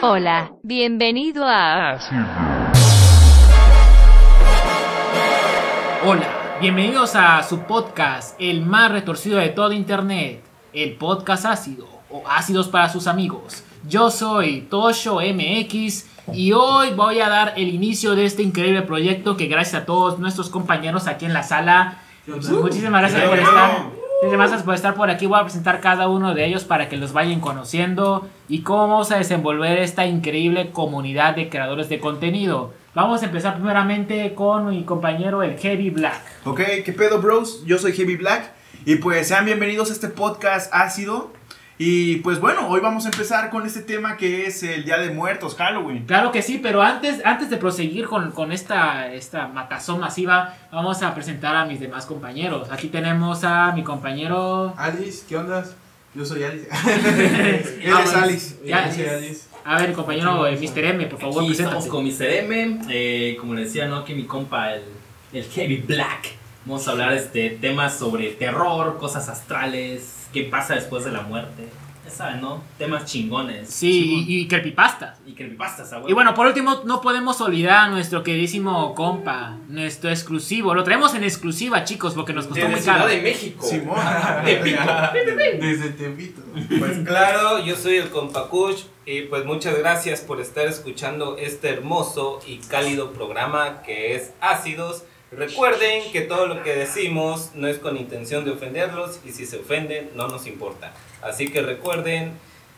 Hola, bienvenido a... Hola, bienvenidos a su podcast, el más retorcido de todo Internet, el podcast ácido o ácidos para sus amigos. Yo soy Tosho MX y hoy voy a dar el inicio de este increíble proyecto que gracias a todos nuestros compañeros aquí en la sala, muchísimas gracias por estar. Muchísimas gracias por estar por aquí. Voy a presentar cada uno de ellos para que los vayan conociendo y cómo vamos a desenvolver esta increíble comunidad de creadores de contenido. Vamos a empezar primeramente con mi compañero el Heavy Black. Ok, ¿qué pedo, bros? Yo soy Heavy Black y pues sean bienvenidos a este podcast ácido. Y pues bueno, hoy vamos a empezar con este tema que es el Día de Muertos, Halloween. Claro que sí, pero antes, antes de proseguir con, con esta, esta matazón masiva, vamos a presentar a mis demás compañeros. Aquí tenemos a mi compañero... Alice, ¿qué onda? Yo soy Alice. Él es Alice. Ya, Yo soy Alice. A ver, compañero eh, Mr. M, por favor, Aquí estamos con Mr. M, eh, como le decía, ¿no? Que mi compa, el, el Heavy Black. Vamos a hablar este, temas sobre terror, cosas astrales, qué pasa después de la muerte. Ya saben, ¿no? Temas chingones. Sí, y, y creepypastas. Y creepypastas, ah, Y bueno, por último, no podemos olvidar a nuestro queridísimo compa, nuestro exclusivo. Lo traemos en exclusiva, chicos, porque nos costó muy Desde caro. Ciudad de México. Simón. Desde Tepito. Pues claro, yo soy el Compacush y pues muchas gracias por estar escuchando este hermoso y cálido programa que es Ácidos. Recuerden que todo lo que decimos no es con intención de ofenderlos y si se ofenden no nos importa. Así que recuerden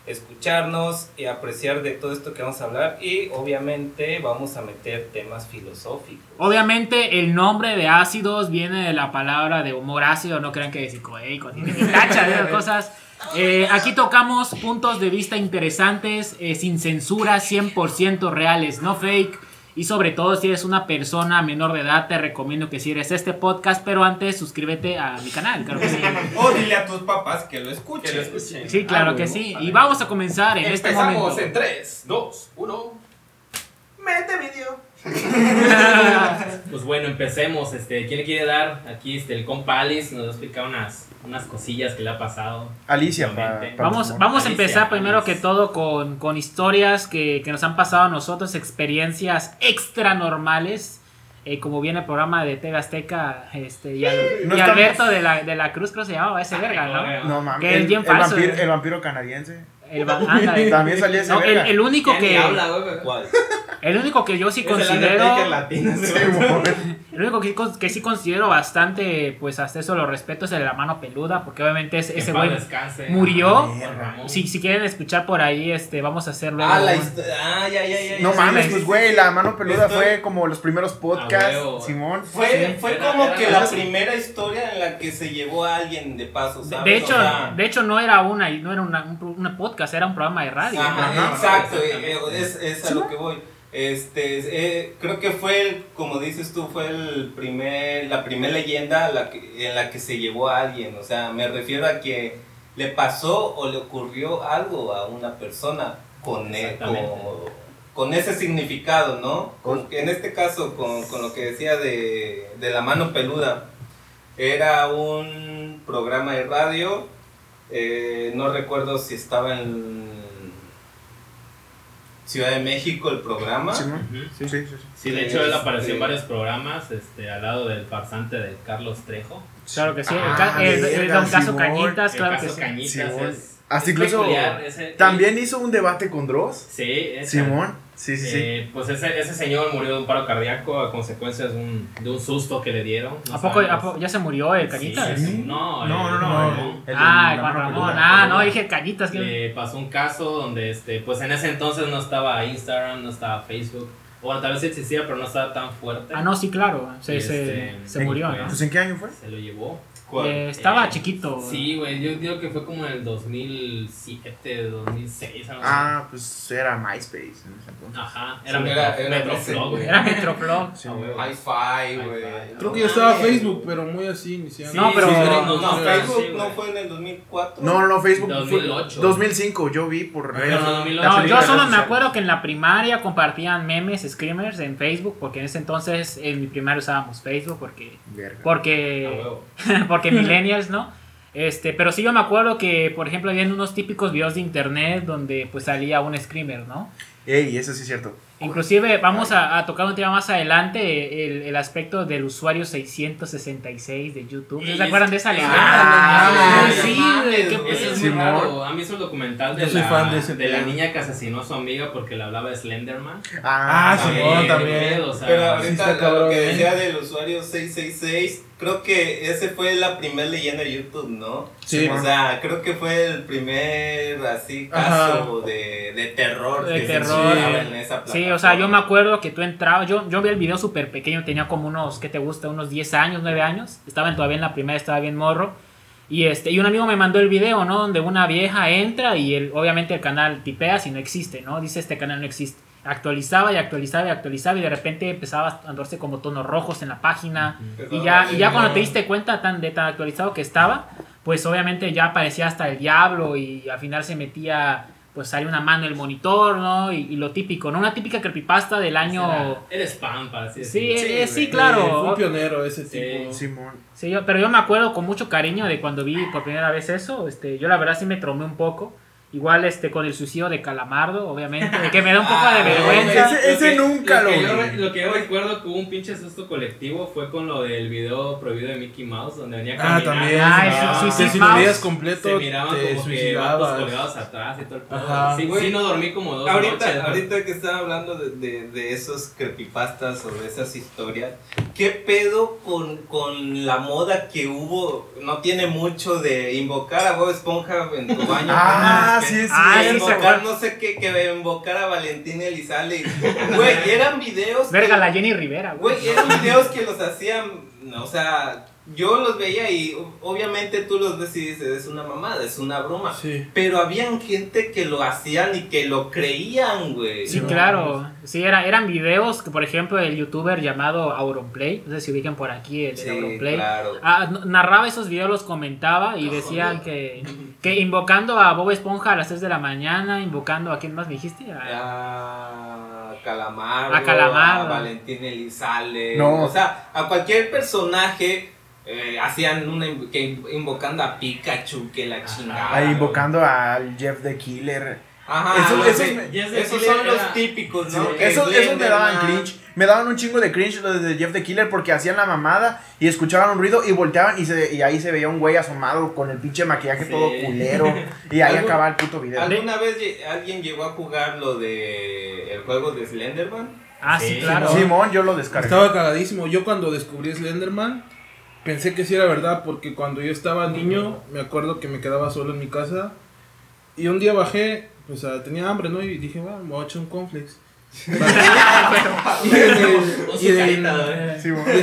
escucharnos y apreciar de todo esto que vamos a hablar y obviamente vamos a meter temas filosóficos. Obviamente el nombre de ácidos viene de la palabra de humor ácido, no crean que es psicoeico, ni tacha de cosas. Eh, aquí tocamos puntos de vista interesantes, eh, sin censura, 100% reales, no fake. Y sobre todo si eres una persona menor de edad, te recomiendo que si eres este podcast, pero antes suscríbete a mi canal, claro que sí. O dile a tus papás que lo escuchen. Que lo escuchen. Sí, claro Ah, que sí. vale. Y vamos a comenzar en este Empezamos momento. en 3, 2, 1. Mete video. Pues bueno, empecemos. Este, ¿Quién le quiere dar? Aquí este, el compa Alice nos va a explicar unas, unas cosillas que le ha pasado. Alicia, pa- para Vamos, vamos a Alicia, empezar primero Alice. que todo con, con historias que, que nos han pasado a nosotros, experiencias extra normales. eh, como viene el programa de TV Azteca, este, y, Al- No y estamos- Alberto de la, de la Cruz, creo que se llamaba ese verga, ¿no? No mames. Que es El, el falso, vampiro, eh. el vampiro canadiense. El, va- ándale. También salía ese No, el, verga. el único que habla. ¿Cuál? El único que yo sí Es el considero Undertaker latino. el único que, sí considero bastante pues hasta eso lo respeto es el de la mano peluda porque obviamente ese, güey murió. Ah, si, si quieren escuchar por ahí este vamos a hacerlo Ah, la historia. Ah, ya, ya, ya. No ya. mames, pues güey, la mano peluda Estoy- fue como los primeros podcasts. Simón. Fue, Sí, fue era- como era que la- la primera historia en la que se llevó a alguien de paso, De- ¿sabes? De hecho, O sea, de hecho no era una no era una, un, una podcast, era un programa de radio. Ajá, exacto, eh, eh, es, es a lo que voy. Este, eh, creo que fue, el, como dices tú, fue el primer, la primera leyenda la que- en la que se llevó a alguien. O sea, me refiero a que le pasó o le ocurrió algo a una persona con, e- con, con ese significado, ¿no? Con- en este caso, con, con lo que decía de, de la mano peluda, era un programa de radio, eh, no recuerdo si estaba en Ciudad de México el programa. Sí, sí, sí. sí. Sí, de hecho él apareció en Este- varios programas, este, al lado del farsante de Carlos Trejo. Claro que sí. el Ah, el, Don Caso. Cañitas, El claro caso que sí. Cañitas Simón. es, Hasta es incluso peculiar, También hizo un debate con Dross. Sí, ese- Simón. Sí, sí, sí. eh, pues ese, ese señor murió de un paro cardíaco a consecuencia de un, de un susto que le dieron. no ¿A poco, a poco- ya se murió el Cañitas? Sí, no, No, el no, no. Juan el- el ah, la Juan Ramón. Ah, no, dije Cañitas. Le pasó un caso donde, este, pues en ese entonces no estaba Instagram, no estaba Facebook. Bueno, tal vez sí existía, pero no estaba tan fuerte. Ah, no, sí, claro. Se, Y se, este, se murió, ¿no? Pues ¿en qué año fue? Se lo llevó. ¿Cuál? Eh, estaba Eh, chiquito. Sí, güey, yo digo que fue como en el 2007, 2006, algo así. Ah, pues era MySpace en ese entonces. Ajá, era, Sí, Metro, era- era Metroflog, güey. Era Metroflog. Sí, Ah. Hi-Fi, güey. Creo que yo estaba Facebook, pero muy así iniciando. No, pero- sí, No, Facebook sí, no fue en el 2004. No, no, no, Facebook 2008. fue 2005, yo vi por Pero redes. no, 2008. La No, yo solo me acuerdo que en la primaria compartían memes, screamers en Facebook, porque en ese entonces en mi primaria usábamos Facebook, porque Verga. A porque porque millennials, ¿no? Este, pero sí yo me acuerdo que, por ejemplo, habían unos típicos videos de internet donde pues salía un screamer, ¿no? Ey, eso sí es cierto. Inclusive vamos a, a tocar un tema más adelante, el, el aspecto del usuario 666 de YouTube. ¿Se acuerdan de esa leyenda? Ah, Ah, sí, sí, güey, qué Eso es muy Simón. raro. ¿Han visto el documental de, Yo soy la, de de la niña que asesinó a su amiga porque le hablaba de Slenderman? Ah, Ah, sí. También. pedo, o sea, Pero ahorita está lo cabrón, que ¿eh? decía del usuario 666, creo que ese fue la primera leyenda de YouTube, ¿no? Sí. O sea, creo que fue el primer así caso de, de terror De que terror. escuchaba en esa Sí, o sea, yo me acuerdo que tú entrabas, yo, yo vi el video súper pequeño, tenía como unos, ¿qué te gusta? Unos 10 años, 9 años, estaba todavía en la primera, estaba bien morro, y este, y un amigo me mandó el video, ¿no? Donde una vieja entra y el, obviamente el canal tipea si no existe, ¿no? Dice este canal no existe. Actualizaba y actualizaba y actualizaba y de repente empezaba a andarse como tonos rojos en la página. Y ya, y ya cuando te diste cuenta tan, de tan actualizado que estaba, pues obviamente ya aparecía hasta el diablo y al final se metía, pues sale una mano en el monitor, ¿no? Y, y lo típico, ¿no? Una típica creepypasta del año... Era spam, para así Sí, eh, sí, Eh, Fue claro. un pionero ese Sí. tipo. Simón. Sí, yo- pero yo me acuerdo con mucho cariño de cuando vi por primera vez eso. Este, yo la verdad sí me traumé un poco. Igual este con el suicidio de Calamardo, obviamente, que me da un poco de Ah, vergüenza. ese- ese que- nunca lo que yo re- lo que yo recuerdo que hubo un pinche susto colectivo fue con lo del video prohibido de Mickey Mouse, donde venía Ah, caminando. también. Ah, sí, sí, que sí, si lo veías completo, se miraban te como que suicidabas. colgados atrás y todo el pedo. Sí, Güey, sí, no dormí como dos Ahorita, noches. ¿no? ahorita que están hablando de, de, de esos creepypastas o de esas historias, ¿qué pedo con, con la moda que hubo? No tiene mucho de invocar a Bob Esponja en tu baño. Ah, Que- sí, es Ah, sí, invocar no sé qué, que invocar a Valentín Elizalde. Güey, eran videos. Verga, que- la Jenny Rivera, güey. Güey, eran videos que los hacían, o sea, yo los veía y obviamente tú los ves y dices, es una mamada, es una broma. Sí. Pero habían gente que lo hacían y que lo creían, güey. Sí, claro. Sí, era, eran videos que, por ejemplo, el youtuber llamado Auronplay, no sé si ubican por aquí el, el Sí, Auronplay. claro. Ah, narraba esos videos, los comentaba y decían que, que invocando a Bob Esponja a las 3 de la mañana, invocando a quién más me dijiste? A- A Calamardo, A Calamardo. a Valentín Elizalde, No. o sea, a cualquier personaje eh, hacían una inv- que inv- invocando a Pikachu, que la chingada. Ahí invocando al Jeff the Killer. Ajá, Esos- esos de- me- Yes, the esos Killer son los típicos, ¿no? Esos, esos me daban cringe. Me daban un chingo de cringe los de Jeff the Killer porque hacían la mamada y escuchaban un ruido y volteaban y, se, y ahí se veía un güey asomado con el pinche maquillaje Sí. todo culero. Y ahí ¿Algún- acababa el puto video. ¿Alguna vez alguien llegó a jugar lo de el juego de Slenderman? Ah, sí, Sí, claro. Simón, yo lo descargué. Estaba cagadísimo. Yo cuando descubrí Slenderman, pensé que sí era verdad, porque cuando yo estaba niño, me acuerdo que me quedaba solo en mi casa. Y un día bajé, pues ah, tenía hambre, ¿no? Y dije, bueno, me voy a echar un cornflakes. Y en el- y en-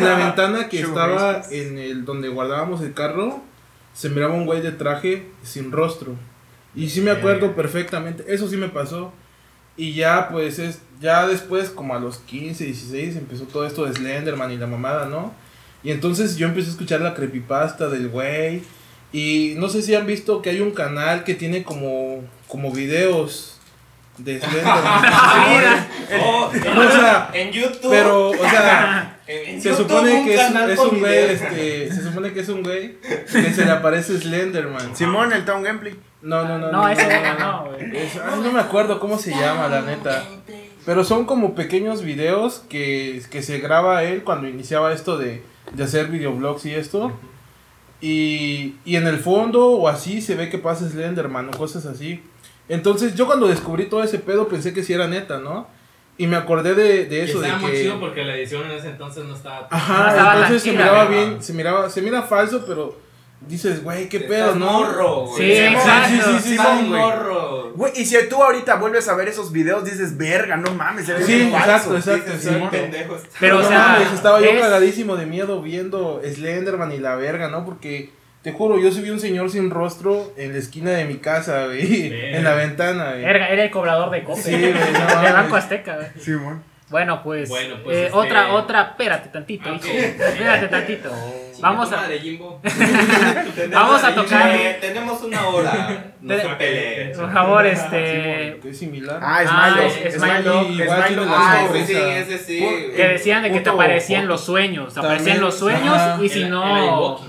la ventana que estaba en el donde guardábamos el carro, se miraba un güey de traje sin rostro. Y sí me acuerdo perfectamente, eso sí me pasó. Y ya pues es ya después como a los 15, 16 empezó todo esto de Slenderman y la mamada, ¿no? Y entonces yo empecé a escuchar la creepypasta del güey y no sé si han visto que hay un canal que tiene como como videos de Slenderman. Oh, o sea, en YouTube. pero o sea, en- se YouTube supone que es, un güey, este, se supone que es un güey que se le aparece Slenderman. Simón, el Town Gameplay. No, no, no. No, ese no, güey. Ay, no me acuerdo cómo se llama, la neta. Pero son como pequeños videos que, que se graba él cuando iniciaba esto de, de hacer videoblogs y esto. Y, y en el fondo o así se ve que pasa Slenderman o cosas así. Entonces yo cuando descubrí todo ese pedo pensé que sí era neta, ¿no? Y me acordé de, de Y eso. De estaba muy que... chido porque la edición en ese entonces no estaba. Ajá, No estaba entonces se miraba ¿no? bien, se miraba, se mira falso, pero dices, güey, qué pedo, ¿no? morro, güey. Sí, exacto. sí, sí, sí, Simón, güey. morro. Güey, y si tú ahorita vuelves a ver esos videos, dices, verga, no mames, se ve Sí, bien falso. exacto, exacto, Dices, exacto. Pero, o No sea, mames, estaba yo cagadísimo de miedo viendo Slenderman y la verga, ¿no? Porque te juro, yo subí un señor sin rostro en la esquina de mi casa, güey, en la ventana, güey. Era, era el cobrador de copas. Sí, güey, no de. Banco Azteca, güey. Simón. Bueno, pues. Bueno, pues, eh, este- Otra, otra, espérate tantito, Ok. hijo. Espérate tantito. Vamos a. de Jimbo. Vamos a tocar- eh, tenemos una hora. No Te- se peleen. Por favor, Sí, este. que es similar. Ah, Ah, Smilo. es- Smilo. Y igual tiene la Ah, sonrisa. ese sí, ese sí. Que decían de que te aparecían los sueños. Te aparecían los sueños y si no.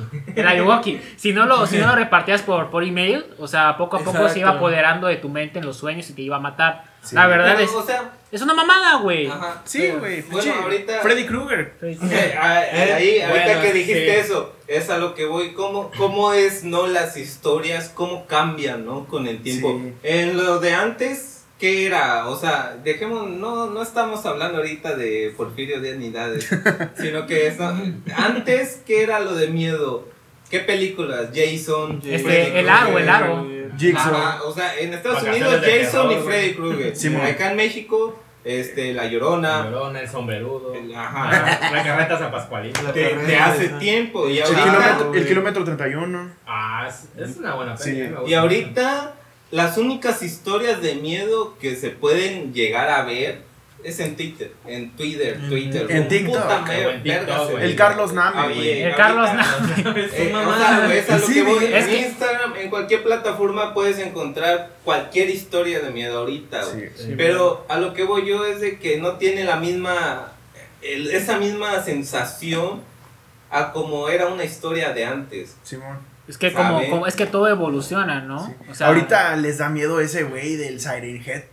El Ayuwoki. Si no lo, si no lo repartías por, por email, o sea, poco a poco se iba apoderando de tu mente en los sueños y te iba a matar. Sí. La verdad Pero, es, o sea, es una mamada, güey. ajá. Sí, güey. Bueno, ahorita. Freddy Krueger. Eh, ah, eh, ahí, ahorita Bueno, que dijiste sí. eso, es a lo que voy. ¿Cómo, ¿Cómo es, no? Las historias, cómo cambian, ¿no? Con el tiempo. Sí. En lo de antes, ¿qué era? O sea, dejemos, no, no estamos hablando ahorita de Porfirio Díaz ni nada de eso, sino que eso, antes, ¿qué era lo de miedo? ¿Qué películas? Jason, Este, Freddy el aro, el aro. Jigsaw. Ajá, o sea, en Estados Vacaciones Unidos Jason y Freddy Krueger. Acá en México, este, La La Llorona. Llorona, el sombrerudo. el- ajá. La, la carreta San Pascualito. De, de hace tiempo. Y El ahorita, kilómetro, el kilómetro 31. Ah, es, es una buena Sí. gusta y ahorita las únicas historias de miedo que se pueden llegar a ver es en Twitter, en Twitter, Twitter. en TikTok, puta mer- en TikTok. El Carlos Name, Ah, güey. El Carlos ahorita- Es Eh, una o mamada, sea, güey. es a lo Sí, que voy. güey. Es en que- Instagram, en cualquier plataforma puedes encontrar cualquier historia de miedo ahorita. güey. Sí. Pero a lo que voy yo es de que no tiene la misma, el- esa misma sensación a como era una historia de antes. Simón. Es que como, como- es que todo evoluciona, ¿no? Sí. O sea, Ahorita les da miedo ese güey del Siren Head.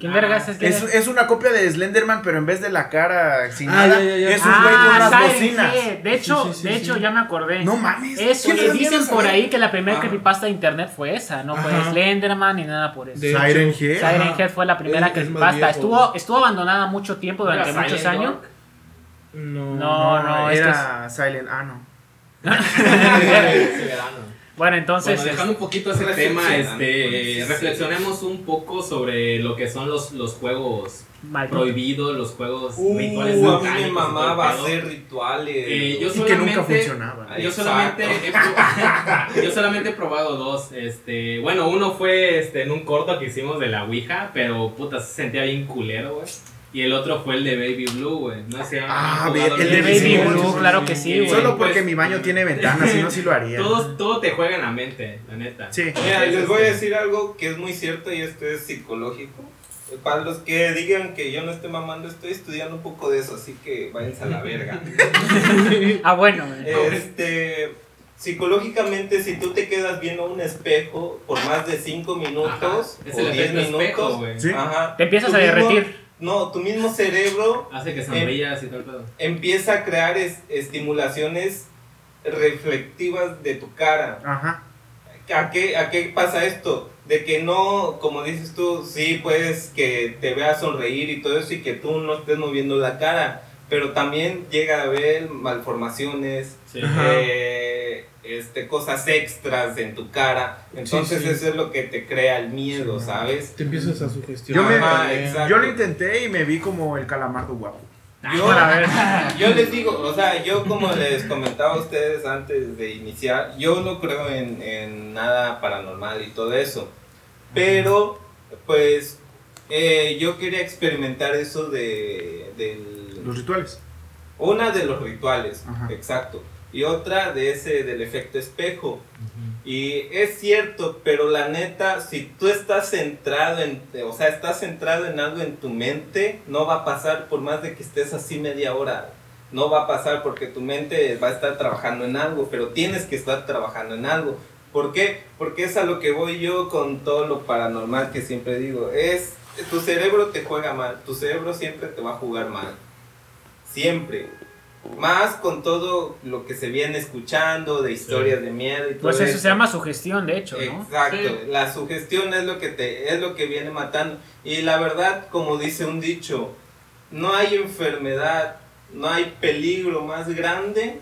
¿Quién vergas es? ¿Quién Es, una copia de Slenderman, pero en vez de la cara sin Ah, nada, ya, ya, ya. es un güey con Ah, unas Siren bocinas. Head. De hecho, Sí, sí, sí, de sí. hecho ya me acordé. No mames. Eso, ¿quién y le dicen por ahí que la primera Ah. creepypasta de internet fue esa, no fue Ajá. Slenderman ni nada por eso. De Siren hecho, Head. Siren Ajá. Head fue la primera Es- es más creepypasta. viejo. Estuvo, estuvo abandonada mucho tiempo durante ¿Era muchos Silent años. Dog? No. No, no, es que era Silent. Ah, no. Bueno, entonces. Bueno, dejando un poquito ese tema, este, sí. reflexionemos un poco sobre lo que son los, los juegos Maldito. prohibidos, los juegos Uh, rituales a mí todo el pedo. hacer rituales. Eh, yo Y que nunca solamente- funcionaba. Yo solamente, he, yo solamente he probado dos. Este, bueno, uno fue este, en un corto que hicimos de la Ouija, pero puta, se sentía bien culero, güey. Y el otro fue el de Baby Blue, güey. No sé. Ah, ¿han ve- jugado el de Baby sí, Blue, sí, claro sí, que sí. güey. Solo porque Pues, mi baño tiene ventanas, si no, sí lo haría. Todo, todo te juega en la mente, la neta. Sí. Mira, Es les voy a este- decir algo que es muy cierto y esto es psicológico. Para los que digan que yo no estoy mamando, estoy estudiando un poco de eso, así que váyanse a la verga. Ah, bueno. Este, psicológicamente, si tú te quedas viendo un espejo por más de 5 minutos Ajá, o el 10 efecto minutos, espejo. Sí. ajá, Te empiezas a mismo- derretir. No, tu mismo cerebro Hace que sonrías y todo el pedo. empieza a crear es- estimulaciones reflectivas de tu cara. Ajá. ¿A qué, ¿A qué pasa esto? De que no, como dices tú, sí, puedes que te veas sonreír y todo eso y que tú no estés moviendo la cara, pero también llega a haber malformaciones, Sí. eh, este, cosas extras en tu cara. Entonces Sí, sí. eso es lo que te crea el miedo, Sí. ¿sabes? Te empiezas a sugestionar. Yo me- Ajá. Yo lo intenté y me vi como el calamardo guapo. Yo, yo les digo, o sea, yo como les comentaba a ustedes antes de iniciar, yo no creo en, en nada paranormal y todo eso. Pero, pues, eh, yo quería experimentar eso de, del... Los rituales. Una de los rituales, Ajá. exacto. Y otra de ese del efecto espejo. Y es cierto, pero la neta, si tú estás centrado en, o sea, estás centrado en algo en tu mente, no va a pasar por más de que estés así media hora. No va a pasar porque tu mente va a estar trabajando en algo, pero tienes que estar trabajando en algo. ¿Por qué? Porque es a lo que voy yo con todo lo paranormal que siempre digo. Es, tu cerebro te juega mal, tu cerebro siempre te va a jugar mal. Siempre. Más con todo lo que se viene escuchando de historias de miedo y todo Pues eso eso. se llama sugestión, de hecho, ¿no? Exacto, Sí. la sugestión es lo que te es lo que viene matando y la verdad, como dice un dicho, no hay enfermedad, no hay peligro más grande,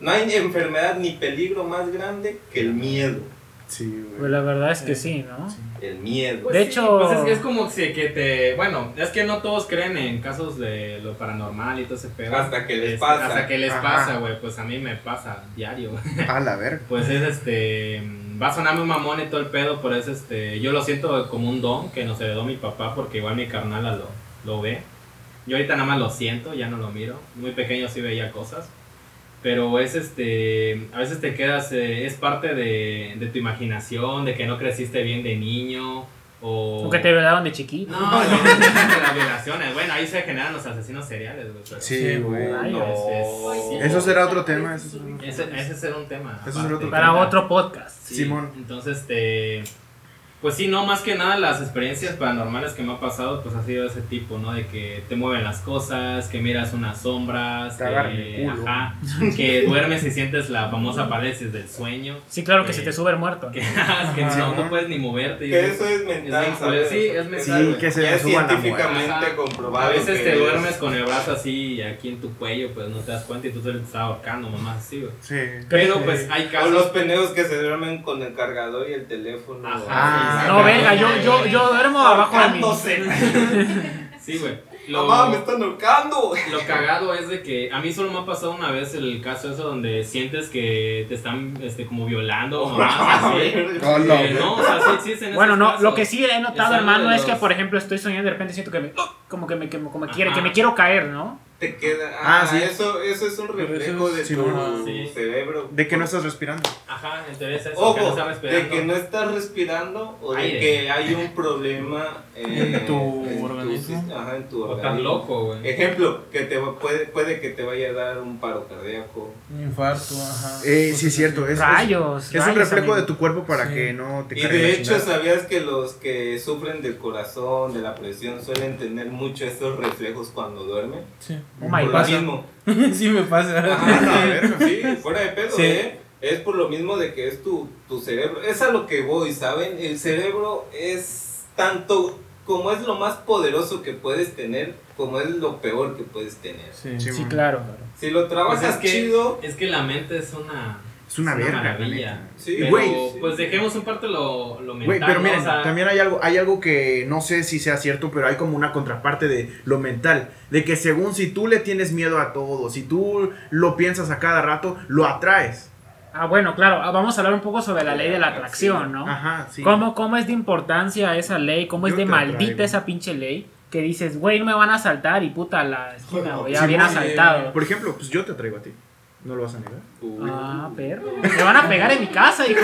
no hay enfermedad ni peligro más grande que el miedo, Sí, Pues la verdad es que sí, ¿no? el miedo. Pues De sí, hecho- pues es, es como si que te. Bueno, es que no todos creen en casos de lo paranormal y todo ese pedo. Hasta que les Este, pasa. Hasta que les Ajá. pasa, güey. Pues a mí me pasa diario. A la verga. Pues es este. Va a sonar muy mamón y todo el pedo, pero es este. Yo lo siento como un don que nos heredó mi papá, porque igual mi carnala lo, lo ve. Yo ahorita nada más lo siento, ya no lo miro. Muy pequeño sí veía cosas. Pero es este. A veces te quedas. eh, es parte de, de tu imaginación, de que no creciste bien de niño. O, O que te violaron de chiquito. No, no, las violaciones. Bueno, ahí se generan los asesinos seriales, güey. pero- Sí, güey. No, es- es- Eso será otro tema. Eso será otro Ese, tema. ese será un tema. Eso será otro Para otro podcast. Sí, Simón. Entonces, este. Pues sí, no, más que nada las experiencias paranormales que me ha pasado, pues ha sido de ese tipo, ¿no? De que te mueven las cosas, que miras unas sombras, que, ajá, que duermes y sientes la famosa parálisis del sueño. Sí, claro que Eh, se te sube el muerto. Que, que no, no puedes ni moverte. y Que es- eso es mental, culero. Sí, es mental. Sí, que se es científicamente comprobado. A veces te es- duermes con el brazo así aquí en tu cuello, pues no te das cuenta y tú te estás ahorcando, mamá, así, güey. Sí. Pero pues hay O casos. los pendejos que se duermen con el cargador y el teléfono. Ajá. Ah, No, venga, yo, yo, yo duermo abajo de mi. Ahorcándose. Sí, güey. Lo, Mamá, me están ahorcando. lo cagado es de que a mí solo me ha pasado una vez el caso eso donde sientes que te están este, como violando o mamás así. Oh, no, Eh, no, o sea, sí existen Bueno, no, casos. lo que sí he notado, hermano, es que, por ejemplo, estoy soñando y de repente siento que me. Como que me, me- como quiere, que me quiero caer, ¿no? Te queda. Ah, Ah, sí. Eso, eso es un reflejo de Sí, tu bueno. Sí. cerebro. De que no estás respirando. Ajá, interesa eso, que no Ojo, estás respirando. de que no estás respirando o de Aire. que hay un problema eh, En tu organismo. sis- ajá, en tu O organismo. tan loco, güey. Ejemplo, que te va- puede, puede que te vaya a dar un paro cardíaco. Un infarto, ajá. Eh, sí, es cierto. Es, es- Rayos. Es un rayos, reflejo amigo. de tu cuerpo para Sí. que no te Y de hecho, chingada. ¿sabías que los que sufren del corazón, de la presión, suelen tener mucho estos reflejos cuando duermen? Sí. Oh my Por lo mismo. sí me pasa. Ajá, la verga. sí, fuera de pedo, Sí. ¿eh? Es por lo mismo de que es tu, tu cerebro. Es a lo que voy, ¿saben? El cerebro es tanto como es lo más poderoso que puedes tener, como es lo peor que puedes tener. Sí. Sí, Sí, claro. Si lo Pues trabajas es que, chido, es que la mente es una. Es una es una verga. la maravilla. neta. sí, Pero, Güey. pues dejemos un parte lo, lo mental. Güey, pero ¿no? miren, O sea, también hay algo, hay algo que no sé si sea cierto, pero hay como una contraparte de lo mental. De que según si tú le tienes miedo a todo, si tú lo piensas a cada rato, lo atraes. Ah, bueno, claro. ah, Vamos a hablar un poco sobre la ley de la atracción, ¿no? Ajá, sí. ¿Cómo, ¿Cómo es de importancia esa ley? ¿Cómo es de maldita traigo. esa pinche ley? Que dices, güey, no me van a asaltar y puta la esquina, güey, ya bien asaltado. Por ejemplo, pues yo te traigo a ti. ¿No lo vas a negar? Ah, perro. Me van a pegar en mi casa, hijo.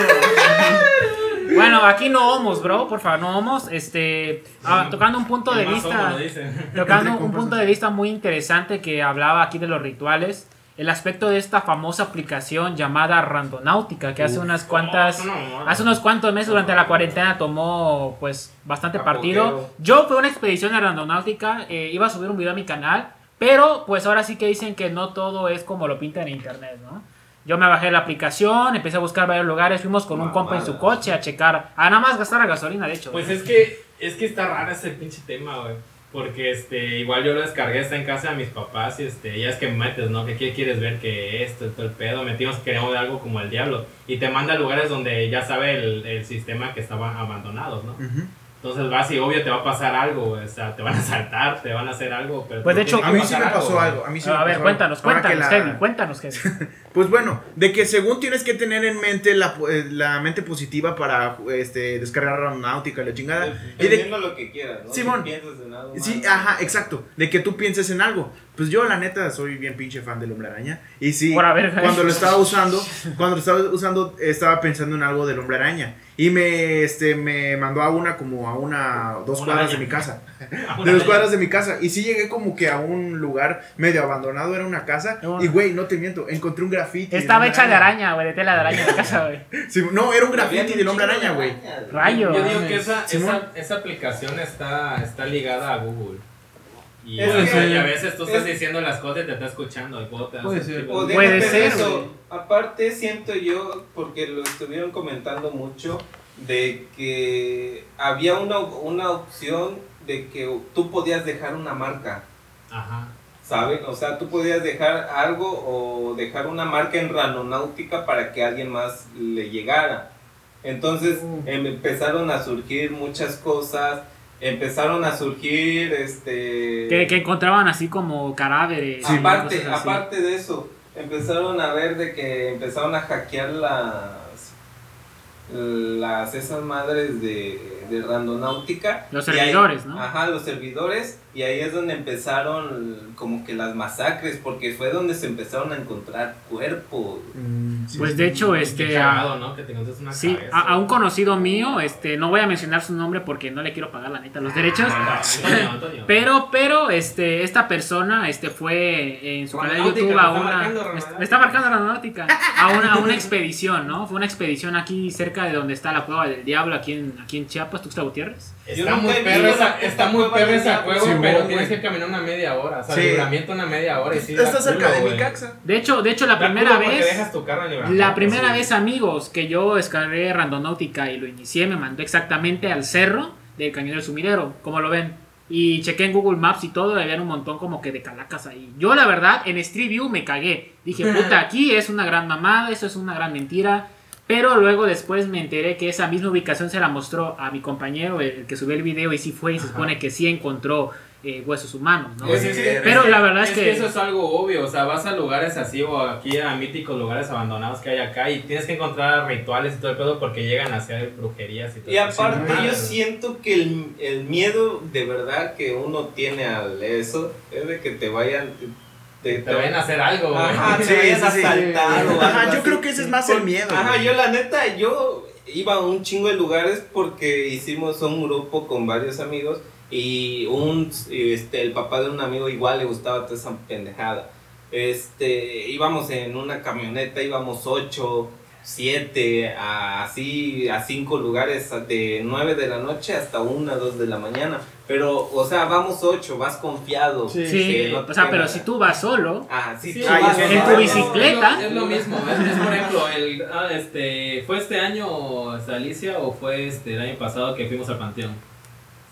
Bueno, aquí no homos, bro, por favor, no homos. Este, ah, tocando un punto de vista, tocando un punto de vista muy interesante que hablaba aquí de los rituales, el aspecto de esta famosa aplicación llamada Randonáutica, que hace unas cuantas, no. hace unos cuantos meses durante la cuarentena tomó, pues, bastante partido. Yo fui a una expedición de Randonáutica, eh, iba a subir un video a mi canal, pero pues ahora sí que dicen que no todo es como lo pintan en internet, ¿no? Yo me bajé la aplicación, empecé a buscar varios lugares, fuimos con un compa en su coche a checar, a nada más gastar la gasolina, de hecho. Pues es que, es que está raro ese pinche tema, güey. Porque este, igual yo lo descargué, está en casa de mis papás y este, ya es que me metes, ¿no? Que qué quieres ver que esto, todo el pedo, metimos que queríamos ver algo como el diablo. Y te manda a lugares donde ya sabe el, el sistema que estaban abandonados, ¿no? Ujú. Entonces vas y obvio te va a pasar algo, güey, o sea, te van a saltar, te van a hacer algo, pero Pues, de hecho, A mí sí me pasó algo. A mí sí me a ver, pasó cuéntanos, algo. Cuéntanos, la- Kevin, cuéntanos, Kevin. Pues bueno, de que según tienes que tener en mente la, eh, la mente positiva para este, descargar Aeronáutica, la chingada. Y de, lo que quieras, ¿no? Simón. Si piensas en algo sí, ajá, exacto. De que tú pienses en algo. Pues yo, la neta, soy bien pinche fan del Hombre Araña. Y sí, Por haber- cuando lo estaba usando, cuando lo estaba usando, estaba pensando en algo del Hombre Araña. Y me, este, me mandó a una, como a una, dos Una cuadras araña. de mi casa. De dos cuadras de mi casa. Y sí llegué como que a un lugar medio abandonado, era una casa. Y güey, no te miento, encontré un graffiti. Estaba hecha de araña, güey, de tela de araña en la casa, güey. Sí, no, era un graffiti del hombre de araña, güey. Rayo. Yo digo que esa, esa, esa aplicación está, está ligada a Google. Y, Es a, que- y a veces tú estás es- diciendo las cosas y te está escuchando. Te das Puede ser. de- Puede de eso. Aparte, siento yo, porque lo estuvieron comentando mucho, de que había una, una opción de que tú podías dejar una marca, Ajá. ¿Saben? O sea, tú podías dejar algo o dejar una marca en Ranonáutica para que alguien más le llegara. Entonces em- empezaron a surgir muchas cosas, empezaron a surgir este... Que, que encontraban así como cadáveres. aparte, aparte de eso, empezaron a ver de que empezaron a hackear las las esas madres de, de randonáutica. Los ahí- servidores, ¿no? Ajá, los servidores. Y ahí es donde empezaron como que las masacres, porque fue donde se empezaron a encontrar cuerpos. Mm. Pues de hecho, este, cagado, a, ¿no? Que te una sí, a, a un conocido mío, este, no voy a mencionar su nombre porque no le quiero pagar la neta los derechos. Ah, Antonio, Antonio. Pero, pero, este, esta persona, este, fue en su canal de YouTube a una, me está marcando la náutica, a una, a una expedición, ¿no? Fue una expedición aquí cerca de donde está la cueva del diablo, aquí en, aquí en Chiapas, Tuxtla Gutiérrez. Está muy perra esa, la está muy perra esa Sí, pero tienes que caminar una media hora. O sea, Sí. libramiento una media hora. Y sí, da Está cerca culo, de mi caxa. De hecho, de hecho, la Da primera vez... dejas tu carro en La primera sí. vez, amigos, que yo descargué Randonáutica y lo inicié, me mandó exactamente al cerro del Cañón del Sumidero, como lo ven. Y chequé en Google Maps y todo, y había un montón como que de calacas ahí. Yo, la verdad, en Street View me cagué. Dije, puta, aquí es una gran mamada, eso es una gran mentira. Pero luego después me enteré que esa misma ubicación se la mostró a mi compañero, el, el que subió el video, y sí fue, y se supone que sí encontró eh, huesos humanos, ¿no? Es que- Pero es que- la verdad es que- eso es algo obvio, o sea, vas a lugares así o aquí a míticos lugares abandonados que hay acá y tienes que encontrar rituales y todo el pedo porque llegan a hacer brujerías y todo Y aparte yo siento que el, el miedo de verdad que uno tiene al eso es de que te vayan... Te, te vayan a hacer algo. Ajá, te Sí, vayan a sí, sí. asaltar o Ajá, yo así. creo que ese es más el miedo. Ajá, güey. yo la neta, yo iba a un chingo de lugares porque hicimos un grupo con varios amigos y un este el papá de un amigo igual le gustaba toda esa pendejada. Este, íbamos en una camioneta, íbamos ocho, siete, a, así a cinco lugares de 9 de la noche hasta una, dos de la mañana. Pero, o sea, vamos ocho, vas confiado. Sí. No o sea, pero si tú vas solo, Ah, sí, Sí, tú Ay, vas es que en solo. tu bicicleta. Es lo mismo, es, es, por ejemplo, el, ah, este, ¿fue este año esta Alicia o fue este, el año pasado que fuimos al Panteón?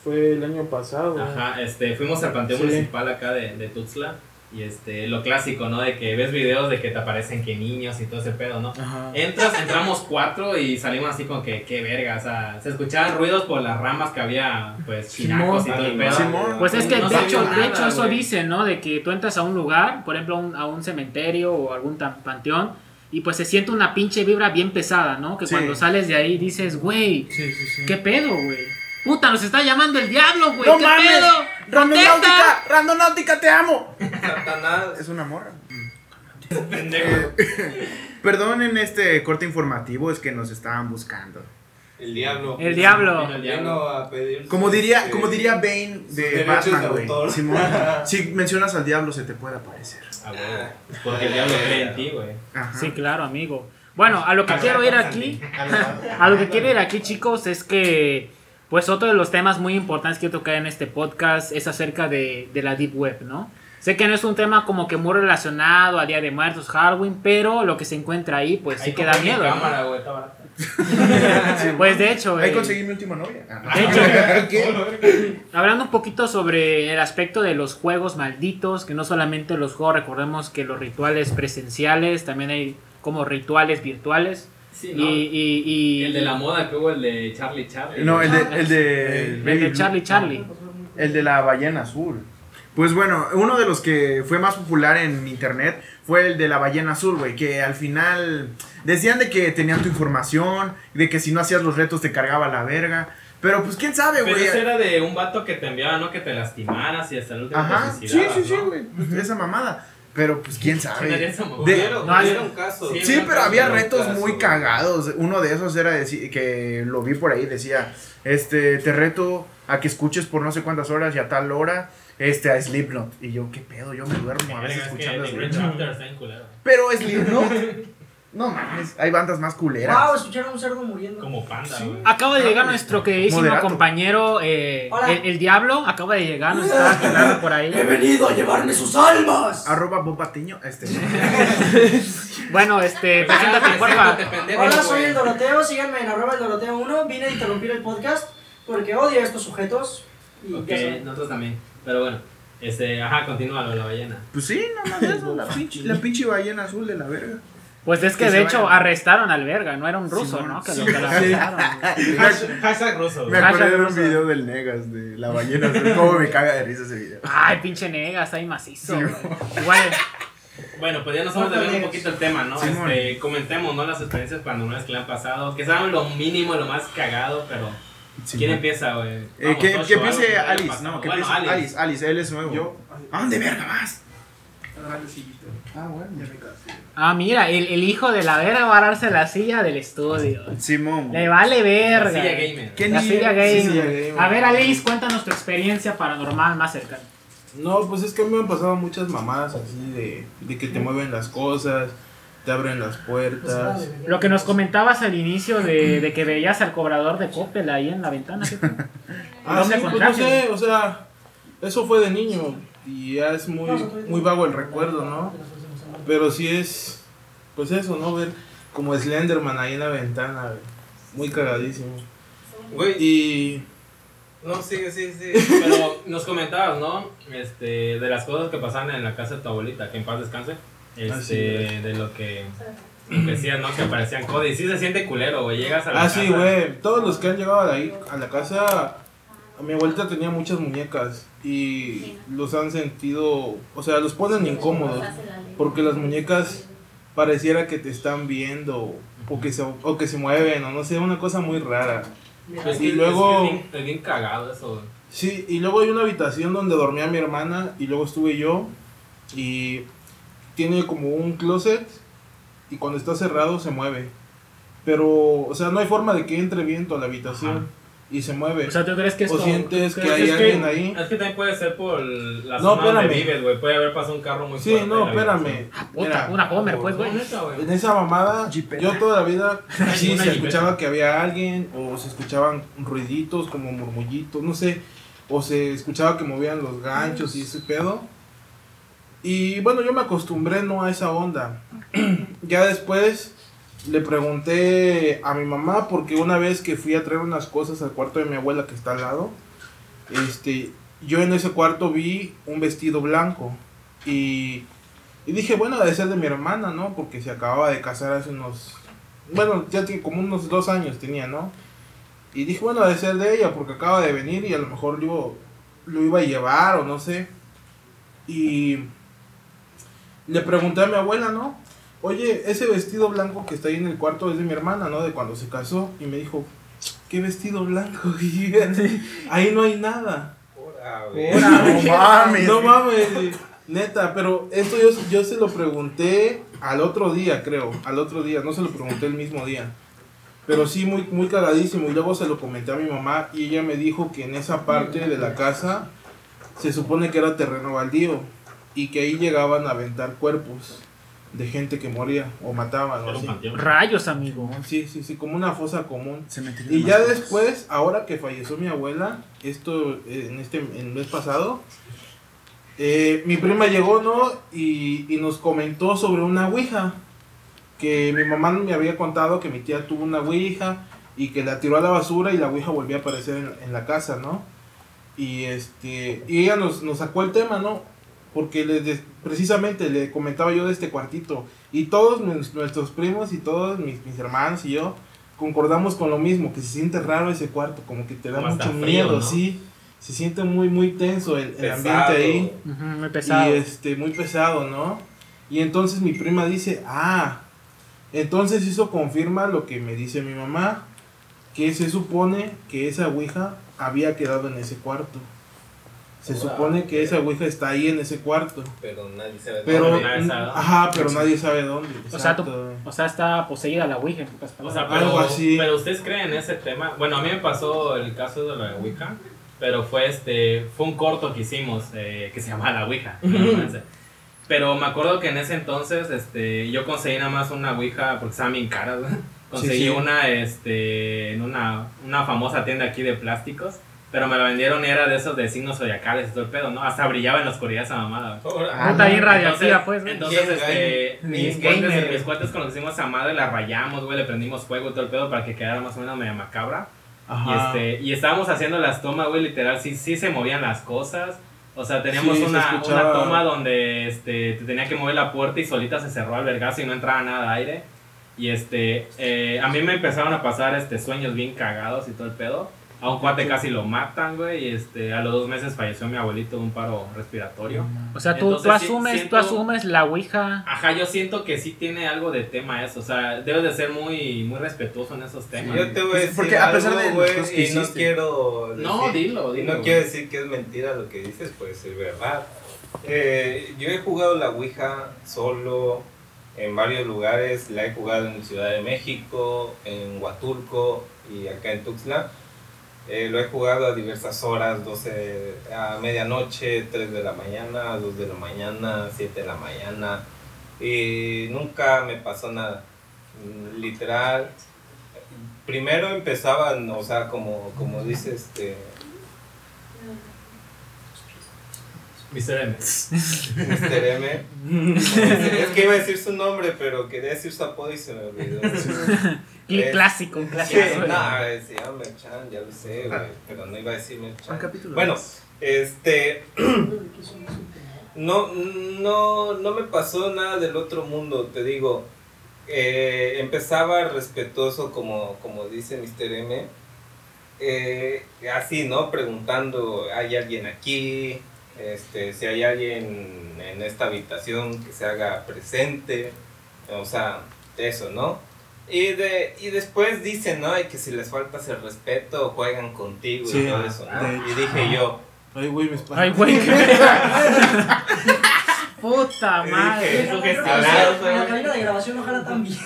Fue el año pasado. Ajá, este, fuimos al Panteón Sí. Municipal acá de, de Tuxtla y este, lo clásico, ¿no? De que ves videos de que te aparecen que niños y todo ese pedo, ¿no? Ajá. Entras, entramos cuatro y salimos así como que, qué verga, o sea, se escuchaban ruidos por las ramas que había, pues, chinacos y todo el pedo. Simón. Pues es que No de hecho, de hecho eso dicen, ¿no? De que tú entras a un lugar, por ejemplo a un, a un cementerio o algún tan- panteón, y pues se siente una pinche vibra bien pesada, ¿no? Que Sí. cuando sales de ahí dices, güey, Sí, sí, sí. ¿qué pedo, güey? Puta, nos está llamando el diablo, güey. ¡No ¿Qué mames! pedo? ¡Randonáutica! ¡Randonáutica, te amo! Satanás. Es una morra. Perdonen este corte informativo, es que nos estaban buscando. El diablo. El diablo. Vino el diablo. Vino a pedir Como diría, este, como diría Bane de Batman, güey. si mencionas al diablo se te puede aparecer. Ah, güey. Porque el diablo cree en ti, güey. Ajá. Sí, claro, amigo. Bueno, a lo que quiero ir aquí, a lo que quiero ir aquí, chicos, es que, pues otro de los temas muy importantes que tocar en este podcast es acerca de, de la Deep Web, ¿no? Sé que no es un tema como que muy relacionado a Día de Muertos, Halloween, pero lo que se encuentra ahí, pues sí Ahí que da miedo. ¿no? cámara, está barata. Pues de hecho, Ahí eh, conseguí mi última novia. De hecho, ¿Qué? hablando un poquito sobre el aspecto de los juegos malditos, que no solamente los juegos, recordemos que los rituales presenciales, también hay como rituales virtuales. Sí, Y, ¿no? y, y- El de la moda que hubo, el de Charlie Charlie. No, el de, el de, el Baby de Blue. Charlie Charlie. El de la ballena azul. Pues bueno, uno de los que fue más popular en internet fue el de la ballena azul, güey, que al final decían de que tenían tu información, de que si no hacías los retos te cargaba la verga, pero pues quién sabe, Pero güey. ese era de un vato que te enviaba, ¿no? Que te lastimaras y hasta el último Ajá, te sí, sí, sí, güey, pues, esa mamada. Pero pues quién ¿Quién haría sabe. De- no, hubieron casos. sí, Sí, pero había retos muy cagados. Uno de esos era decir que lo vi por ahí, decía, este, te reto a que escuches por no sé cuántas horas y a tal hora, este, a Slipknot. Y yo, qué pedo, yo me duermo a veces escuchando Slipknot. Pero Slipknot, no mames, hay bandas más culeras. Wow, escucharon a un cerdo muriendo. Como panda, güey. Acaba de llegar nuestro queridísimo Moderato. compañero, eh, el, el Diablo. Acaba de llegar, nos está hablando por ahí. venido a llevarme sus almas. Arroba Bob Patiño, este. Bueno, este, preséntate, porfa. Hola, soy el Doroteo. Síganme en arroba el Doroteo 1. Vine a interrumpir el podcast porque odio a estos sujetos. Y nosotros también. Pero bueno, este, ajá, continúa lo de la ballena. Pues sí, no mames, la pinche, la pinche ballena azul de la verga. Pues es que Que de hecho vayan. arrestaron al verga, no era un ruso, Simón, ¿no? Que sí. lo que lo arrestaron. Hashtag ruso, Me acordé de un video del Negas de la ballena. Cómo me caga de risa ese video. Ay, pinche nega, está ahí macizo. Sí. Igual, Bueno, pues ya nos vamos a ver un poquito el tema, ¿no? Este, comentemos, ¿no? Las experiencias paranormales que le han pasado. Que saben lo mínimo, lo más cagado, pero. ¿Quién empieza, güey? Eh, que, que empiece Alice, no, que Bueno, empiece Alice. Alice, él es nuevo. Yo. ¿A dónde verga vas? Ah, bueno. Ah, mira, el, el hijo de la verga va a darse la silla del estudio. Simón. Le vale verga. La silla gamer. ¿Qué La ni- silla gamer. silla gamer. A ver, Alex, cuéntanos tu experiencia paranormal más cercana. No, pues es que a mí me han pasado muchas mamadas así de, de que te mueven las cosas, te abren las puertas. Lo que nos comentabas al inicio de, de que veías al cobrador de Coppel ahí en la ventana. ¿qué fue? Ah, ¿Dónde sí, pues no encontraste? sé, o sea, eso fue de niño y ya es muy, muy vago el recuerdo, ¿no? Pero sí es, pues eso, ¿no? Ver como Slenderman ahí en la ventana, güey. muy cagadísimo. Güey, Y no, sigue, sigue, sigue. Pero nos comentabas, ¿no? Este, de las cosas que pasan en la casa de tu abuelita, que en paz descanse. Este, Ah, sí. de lo que, decías, ¿no? Que aparecían. Y sí se siente culero, güey. Llegas a la Ah, casa. sí, güey. Todos los que han llegado de ahí a la casa, mi abuelita tenía muchas muñecas y los han sentido, o sea, los ponen incómodos porque las muñecas pareciera que te están viendo o que se, o que se mueven o no sé, una cosa muy rara. Es que- y luego- Es, que es, bien, es bien cagado eso. Sí, y luego hay una habitación donde dormía mi hermana y luego estuve yo y tiene como un closet y cuando está cerrado se mueve. Pero, o sea, no hay forma de que entre viento a la habitación Ajá. Y se mueve. O sea, ¿tú crees que es O sientes que hay alguien ahí. Es que también puede ser por la No, zona donde vives, güey. Puede haber pasado un carro muy Sí, fuerte. no, en la espérame. Puta, Mira, una Homer, pues, güey. No, en esa mamada, Jeepeta. yo toda la vida sí se escuchaba que había alguien, o se escuchaban ruiditos como murmullitos, no sé, o se escuchaba que movían los ganchos y ese pedo. Y bueno, yo me acostumbré no a esa onda. ya después le pregunté a mi mamá porque una vez que fui a traer unas cosas al cuarto de mi abuela que está al lado, este, yo en ese cuarto vi un vestido blanco y, y dije, bueno, debe ser de mi hermana, ¿no? Porque se acababa de casar hace unos, bueno, ya tiene como unos dos años tenía, ¿no? Y dije, bueno, debe ser de ella porque acaba de venir y a lo mejor yo lo iba a llevar o no sé. Y le pregunté a mi abuela, ¿no? Oye, ese vestido blanco que está ahí en el cuarto es de mi hermana, ¿no? De cuando se casó. Y me dijo, ¿qué vestido blanco? Y ahí no hay nada. No mames. No mames, neta, pero esto yo, yo se lo pregunté al otro día, creo. Al otro día, no se lo pregunté el mismo día. Pero sí, muy, muy cagadísimo. Y luego se lo comenté a mi mamá y ella me dijo que en esa parte de la casa se supone que era terreno baldío y que ahí llegaban a aventar cuerpos de gente que moría o mataban. o así. Rayos, amigo. Sí, sí, sí, como una fosa común. Se metió Y ya cosas. después, ahora que falleció mi abuela, esto eh, en este en el mes pasado, eh, mi prima llegó, ¿no? Y, y nos comentó sobre una ouija. Que mi mamá me había contado que mi tía tuvo una ouija y que la tiró a la basura y la ouija volvió a aparecer en, en la casa, ¿no? Y este y ella nos, nos sacó el tema, ¿no? Porque le de- precisamente le comentaba yo de este cuartito. Y todos nues- nuestros primos y todos mis, mis hermanos y yo concordamos con lo mismo, que se siente raro ese cuarto, como que te da Como mucho frío, miedo, ¿no? sí. Se siente muy, muy tenso el, el ambiente ahí. Ujú, muy pesado. Y este, muy pesado, ¿no? Y entonces mi prima dice, ah, entonces eso confirma lo que me dice mi mamá, que se supone que esa ouija había quedado en ese cuarto. Se Wow. supone que esa ouija está ahí en ese cuarto. Pero nadie sabe Pero, dónde. nadie sabe dónde. ajá, pero nadie sabe dónde. O sea, o sea, está poseída la Ouija O sea, pero, Algo así. pero ustedes creen en ese tema. Bueno, a mí me pasó el caso de la Ouija, pero fue este fue un corto que hicimos eh, que se llama La Ouija. pero me acuerdo que en ese entonces este yo conseguí nada más una Ouija porque estaban bien caras. ¿no? Conseguí sí. una este en una, una famosa tienda aquí de plásticos. Pero me la vendieron y era de esos de signos zodiacales y todo el pedo, ¿no? Hasta brillaba en la oscuridad esa mamada. Ah, está bien radioactiva, Entonces, pues. güey. entonces este, mis, cuates, mis cuates con los que hicimos esa madre la rayamos, güey, le prendimos fuego y todo el pedo para que quedara más o menos media macabra. Y, Ajá. este, y estábamos haciendo las tomas, güey, literal, sí, sí se movían las cosas. O sea, teníamos Sí, una, una toma donde este, te tenía que mover la puerta y solita se cerró al vergazo y no entraba nada de aire. Y este, eh, a mí me empezaron a pasar este, sueños bien cagados y todo el pedo. A un cuate casi lo matan, güey, y este, a los dos meses falleció mi abuelito de un paro respiratorio. O sea, tú, tú Entonces, asumes, siento- tú asumes la Ouija. Ajá, yo siento que sí tiene algo de tema eso, o sea, debes de ser muy, muy respetuoso en esos temas. Yo te voy a decir porque a pesar algo, de que y no quiero No, decir- dilo, y dilo. no quiero decir que es mentira lo que dices, puede ser verdad. Eh, yo he jugado la Ouija solo en varios lugares. La he jugado en Ciudad de México, en Huatulco y acá en Tuxtla. Eh, lo he jugado a diversas horas, 12 a medianoche, 3 de la mañana, 2 de la mañana, 7 de la mañana. Y nunca me pasó nada. Literal. Primero empezaban, o sea, como, como dice este, Mr. M. Mr. M. es que iba a decir su nombre, pero quería decir su apodo y se me olvidó. Es- Clásico, un Sí, clásico. no, se llama Merchan, ya lo sé, güey, pero no iba a decir Merchan. Un capítulo Bueno, más. este. No, no, no me pasó nada del otro mundo, te digo. Eh, empezaba respetuoso, como, como dice Mr. M. Eh, así, ¿no? Preguntando, ¿hay alguien aquí? Este, si hay alguien en esta habitación que se haga presente. O sea, eso, ¿no? Y, de, y después dicen, ¿no? Y que si les faltas el respeto, juegan contigo Sí, y todo eso, ¿no? de Y dije yo, Ay, güey, me espanta. Ay, güey. Puta madre. En la cabina de grabación ojalá también.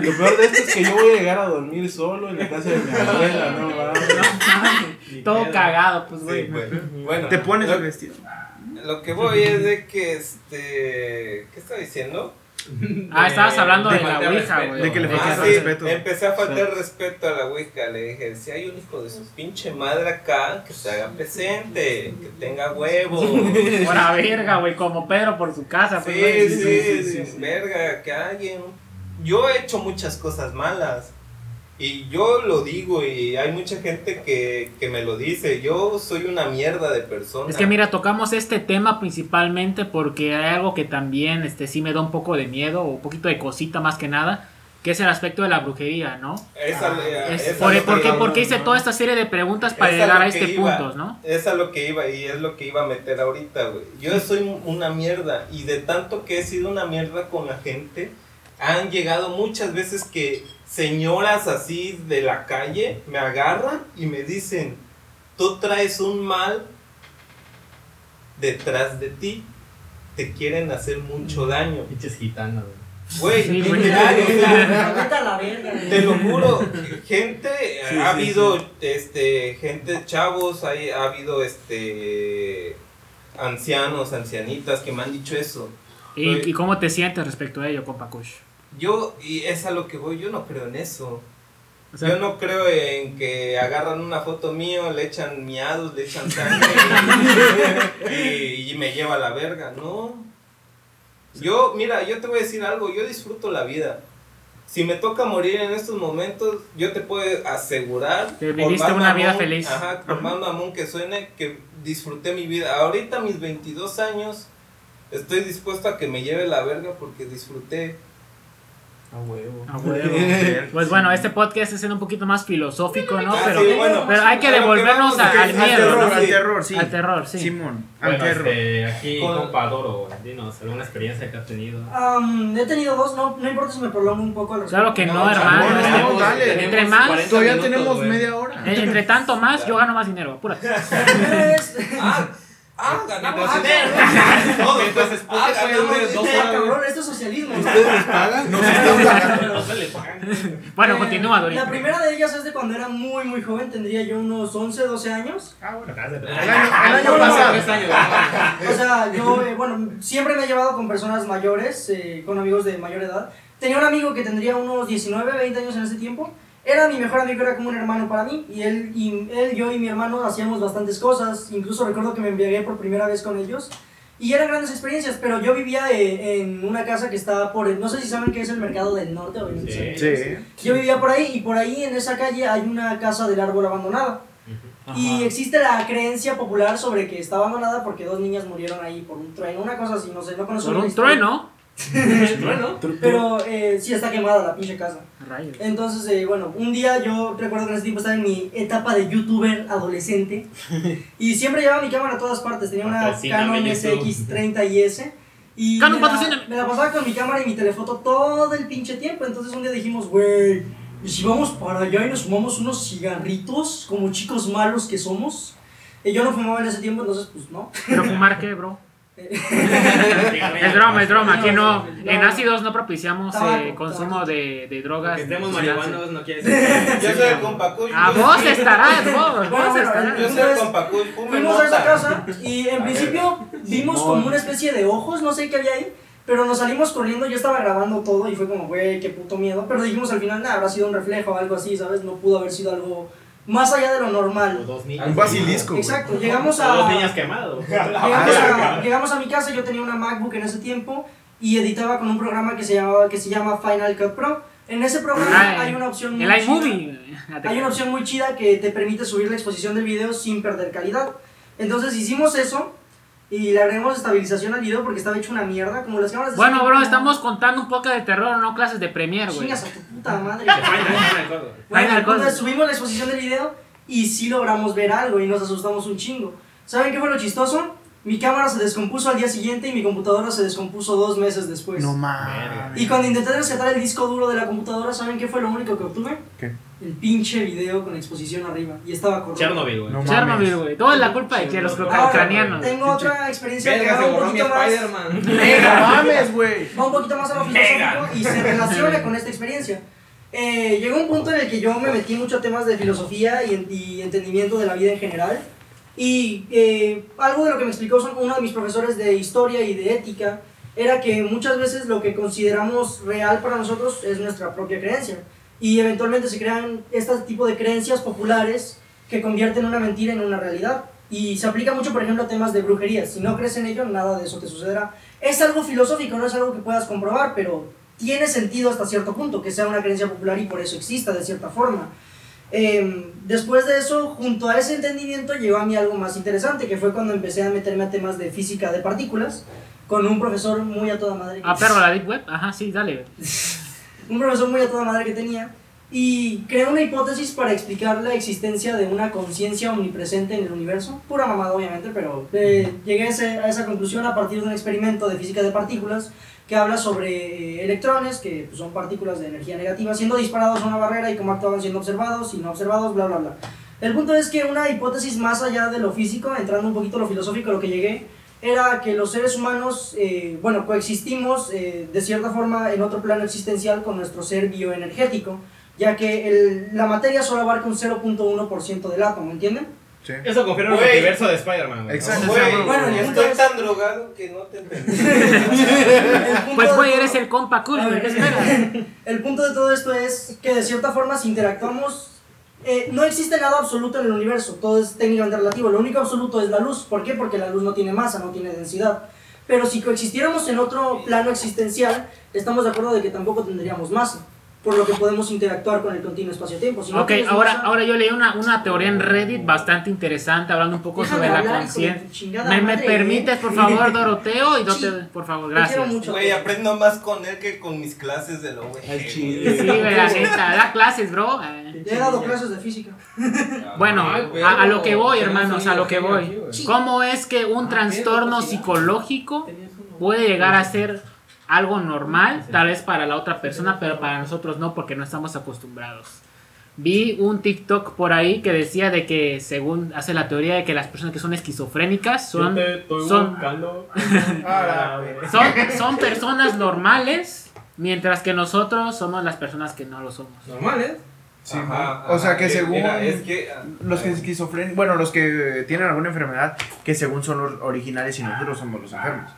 Lo peor de esto es que yo voy a llegar a dormir solo en la casa de mi abuela, no va. Todo cagado, pues, Sí, güey. bueno, bueno, Te pones lo, el vestido. lo que voy es de que este ¿qué estaba diciendo? Ah, estabas hablando de, de la Ouija, güey. De que le Ah, que- sí, respeto. empecé a faltar respeto a la Ouija, le dije, si hay un hijo de su pinche madre acá, que se haga presente, que tenga huevo. Por la verga, güey, como Pedro por su casa, pues. Sí, sí, sí, verga, que alguien. Yo he hecho muchas cosas malas. Y yo lo digo y hay mucha gente que, que me lo dice. Yo soy una mierda de persona. Es que mira, tocamos este tema principalmente porque hay algo que también este, sí me da un poco de miedo o un poquito de cosita más que nada, que es el aspecto de la brujería, ¿no? Esa, Es- esa por, lo ¿por que qué, iba- por qué hice toda esta serie de preguntas para Esa llegar a este iba. punto, no? Es a lo que iba y es lo que iba a meter ahorita, güey. Yo soy una mierda y de tanto que he sido una mierda con la gente, han llegado muchas veces que señoras así de la calle me agarran y me dicen, tú traes un mal detrás de ti, te quieren hacer mucho daño. Pinches gitanos, güey. Sí, te lo juro, gente, Sí, ha sí, habido, este, gente, chavos, hay, ha habido, este, ancianos, ancianitas que me han dicho eso. ¿Y, y cómo te sientes respecto a ello, compa Kush? Yo, y es a lo que voy, yo no creo en eso. O sea, yo no creo en que agarran una foto mío, le echan miados, le echan sangre y, y me lleva a la verga, no. Yo, mira, yo te voy a decir algo, yo disfruto la vida. Si me toca morir en estos momentos, yo te puedo asegurar. Que viviste una vida feliz. Ajá, por más mamón que suene, que disfruté mi vida. Ahorita, mis 22 años, estoy dispuesto a que me lleve la verga porque disfruté. A huevo. a huevo. Pues bueno, este podcast es un poquito más filosófico, ¿no? Pero, sí, bueno, pero hay que devolvernos a- al es Al miedo, terror, al Sí. terror, sí. Al terror, sí. Simón, al Bueno, terror. este, aquí, Con- compa Doro, dinos, alguna experiencia que has tenido. Am, he tenido dos, no, no importa si me prolongo un poco. Claro que no, No, hermano. no, este- no, dale. entre más, 40 Todavía minutos, tenemos media hora. eh, entre tanto más, yo gano más dinero. Apúrate. Es- Ah, ah, ganamos Entonces- dinero. Entonces, ¿por qué ah, ganamos dinero. cabrón, esto es socialismo. ¿Ustedes pagan? Nos están pagando. No se le pagan. Bueno, continúa, La Dorito. primera de ellas es de cuando era muy, muy joven, tendría yo unos 11, 12 años. Ah, bueno, se El año, el año pasado. O sea, yo, eh, bueno, siempre me he llevado con personas mayores, eh, con amigos de mayor edad. Tenía un amigo que tendría unos 19, 20 años en ese tiempo. Era mi mejor amigo, era como un hermano para mí. Y él, y él, yo y mi hermano hacíamos bastantes cosas. Incluso recuerdo que me embriagué por primera vez con ellos. Y eran grandes experiencias, pero yo vivía eh, en una casa que estaba por... el- No sé si saben qué es el mercado del norte. obviamente Sí. Sí. Yo vivía por ahí y por ahí en esa calle hay una casa del árbol abandonada. Y existe la creencia popular sobre que está abandonada porque dos niñas murieron ahí por un trueno, una cosa así, no sé, no conozco Por un historia. trueno. Bueno, Pero eh, sí está quemada la pinche casa. Rayos. Entonces, eh, bueno, un día yo recuerdo que en ese tiempo estaba en mi etapa de youtuber adolescente y siempre llevaba mi cámara a todas partes. Tenía una Canon YouTube. SX30 y S. Y Canon, me la, me la pasaba con mi cámara y mi telefoto todo el pinche tiempo. Entonces un día dijimos, güey, ¿y si vamos para allá y nos fumamos unos cigarritos como chicos malos que somos? Y yo no fumaba en ese tiempo, entonces pues no. Pero fumar qué, bro. Es broma, es broma. Aquí no, en ácidos no propiciamos eh, consumo de, de drogas. Que estemos marihuanos no quiere decir Yo soy el compa Kush. A vos estarás, vos, vos estarás. Yo soy el compa Kush. fume Fuimos a esa casa y en principio vimos como una especie de ojos, no sé qué había ahí, pero nos salimos corriendo, yo estaba grabando todo y fue como, güey, qué puto miedo, pero dijimos al final, nada, habrá sido un reflejo o algo así, ¿sabes? No pudo haber sido algo más allá de lo normal. Un basilisco. güey. Exacto, llegamos O dos a... niños quemados. Llegamos a, llegamos a mi casa, yo tenía una MacBook en ese tiempo y editaba con un programa que se, llamaba, que se llama Final Cut Pro. En ese programa Ah, hay una opción muy El iMovie. Hay una opción muy chida que te permite subir la exposición del video sin perder calidad. Entonces hicimos eso y le agregamos estabilización al video porque estaba hecho una mierda, como las cámaras de Bueno, bro, como- estamos contando un poco de terror, no clases de Premiere, güey. Chingas a tu puta madre. Final Bueno, Cut. entonces subimos la exposición del video y sí logramos ver algo y nos asustamos un chingo. ¿Saben qué fue lo chistoso? Mi cámara se descompuso al día siguiente y mi computadora se descompuso dos meses después. No mames. Y cuando intenté rescatar el disco duro de la computadora, ¿saben qué fue lo único que obtuve? ¿Qué? El pinche video con exposición arriba. Y estaba correcto. Chernobyl, güey. No Chernobyl, güey. Todo es la culpa de que los ucranianos. Tengo otra experiencia que Verga, va un poquito más. ¡Venga, mames, güey! va un poquito más a lo filosófico y se relaciona con esta experiencia. Eh, llegó un punto en el que yo me metí mucho a temas de filosofía y, y entendimiento de la vida en general. Y eh, algo de lo que me explicó son uno de mis profesores de historia y de ética era que muchas veces lo que consideramos real para nosotros es nuestra propia creencia. Y eventualmente se crean este tipo de creencias populares que convierten una mentira en una realidad. Y se aplica mucho, por ejemplo, a temas de brujería. Si no crees en ello, nada de eso te sucederá. Es algo filosófico, no es algo que puedas comprobar, pero tiene sentido hasta cierto punto que sea una creencia popular y por eso exista de cierta forma. Eh, después de eso, junto a ese entendimiento, llegó a mí algo más interesante, que fue cuando empecé a meterme a temas de física de partículas con un profesor muy a toda madre. Ah, perro, la Deep Web. Ajá, sí, dale. un profesor muy a toda madre que tenía y creó una hipótesis para explicar la existencia de una conciencia omnipresente en el universo. Pura mamada, obviamente, pero eh, llegué a, ese- a esa conclusión a partir de un experimento de física de partículas que habla sobre eh, electrones, que pues, son partículas de energía negativa, siendo disparados a una barrera y cómo actúan siendo observados y no observados, bla, bla, bla. El punto es que una hipótesis más allá de lo físico, entrando un poquito a lo filosófico, a lo que llegué, era que los seres humanos, eh, bueno, coexistimos eh, de cierta forma en otro plano existencial con nuestro ser bioenergético, ya que el- la materia solo abarca un 0.1% del átomo, ¿entienden? Sí. Eso confirma el Güey. multiverso de Spider-Man. Exacto. Güey, Bueno, el punto estoy es- tan drogado que no te entendí. El punto Pues, de güey, todo- eres el compa cool, ver, ¿Qué esperas? El punto de todo esto es que de cierta forma si interactuamos, eh, no existe nada absoluto en el universo, todo es técnicamente relativo, lo único absoluto es la luz, ¿por qué? Porque la luz no tiene masa, no tiene densidad. Pero si coexistiéramos en otro plano existencial, estamos de acuerdo de que tampoco tendríamos masa, por lo que podemos interactuar con el continuo espacio-tiempo. Si no Ok, ahora, ahora yo leí una, una teoría en Reddit bastante interesante hablando un poco sobre la conciencia. ¿Me, me madre, permites, eh? por favor, Doroteo? Y Sí. Doroteo, por favor, Te quiero gracias. mucho. Güey, aprendo más con él que con mis clases de lo güey. Sí, güey, la neta, da clases, bro. Eh, Ya he dado clases de física. Bueno, Ay, a, a lo que voy, hermanos, a lo que voy. ¿Cómo es que un trastorno psicológico puede llegar a ser algo normal, tal vez para la otra persona, pero para nosotros no, porque no estamos acostumbrados? Vi un TikTok por ahí que decía de que según hace la teoría de que las personas que son esquizofrénicas son, son, son, son personas normales, mientras que nosotros somos las personas que no lo somos. Normal, ¿eh? Sí, Ajá, o sea ajá, que eh, según mira, es que ah, los que esquizofren bueno, los que tienen alguna enfermedad, que según son los originales y nosotros somos los enfermos.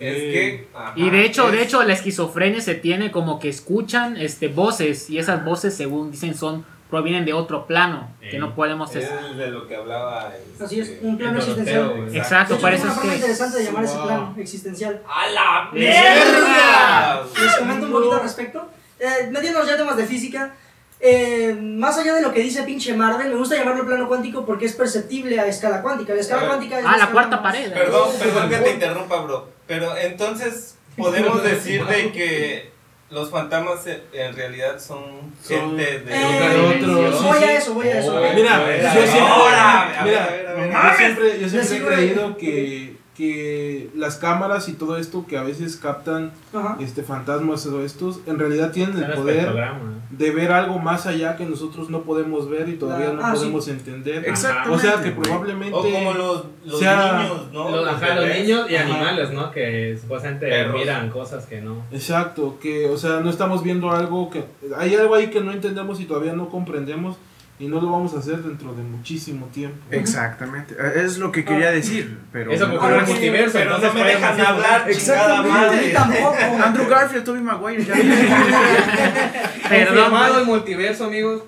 Es que ajá, Y de hecho, de hecho, la esquizofrenia se tiene como que escuchan este voces y esas voces, según dicen, son provienen de otro plano que Ey. no podemos. es es- de lo que hablaba este, Así es, un plano existencial. Exacto, hecho, por es eso una es forma que interesante de llamar ese plano existencial. ¡A la mierda! Les comento un poquito al respecto. Eh, metiéndonos ya temas de física, eh, más allá de lo que dice pinche Marvel, me gusta llamarlo plano cuántico porque es perceptible a escala cuántica. La escala cuántica es Ah, la cuarta pared. Perdón, perdón que te interrumpa, bro. Pero entonces podemos decir de que los fantasmas en- en realidad son gente de Eh, otra dimensión. voy a eso, voy a eso. Oh. Mira, yo a ver, siempre- ahora, a ver, mira, Yo siempre, yo siempre he creído que que las cámaras y todo esto que a veces captan Ajá. este fantasmas o estos, en realidad tienen el poder de ver algo más allá que nosotros no podemos ver y todavía no Ah, sí. podemos entender. Exactamente. O sea que probablemente O como los, los sea- niños, ¿no? Los, ajá, los bebés. niños y Ajá. animales, ¿no? Que supuestamente Perros. miran cosas que no. Exacto, que o sea, no estamos viendo algo que hay algo ahí que no entendemos y todavía no comprendemos y no lo vamos a hacer dentro de muchísimo tiempo. Exactamente. Eh, Es lo que quería decir, pero... Eso ocurrió en en el multiverso, Pero no me dejan hablar, madre. tampoco. Andrew Garfield, Tobey Maguire, ya Perdón, el multiverso, amigos.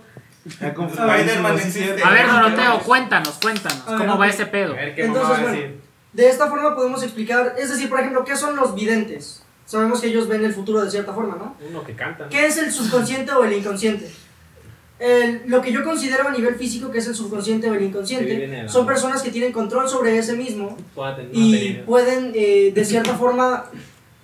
A ver, Doroteo, cuéntanos, cuéntanos. ¿Cómo va ese pedo? Entonces, bueno. De esta forma podemos explicar, es decir, por ejemplo, ¿qué son los videntes? Sabemos que ellos ven el futuro de cierta forma, ¿no? Uno que canta. ¿no? ¿Qué es el subconsciente o el inconsciente? El- lo que yo considero a nivel físico que es el subconsciente o el inconsciente son personas que tienen control sobre ese mismo y pueden eh, de cierta forma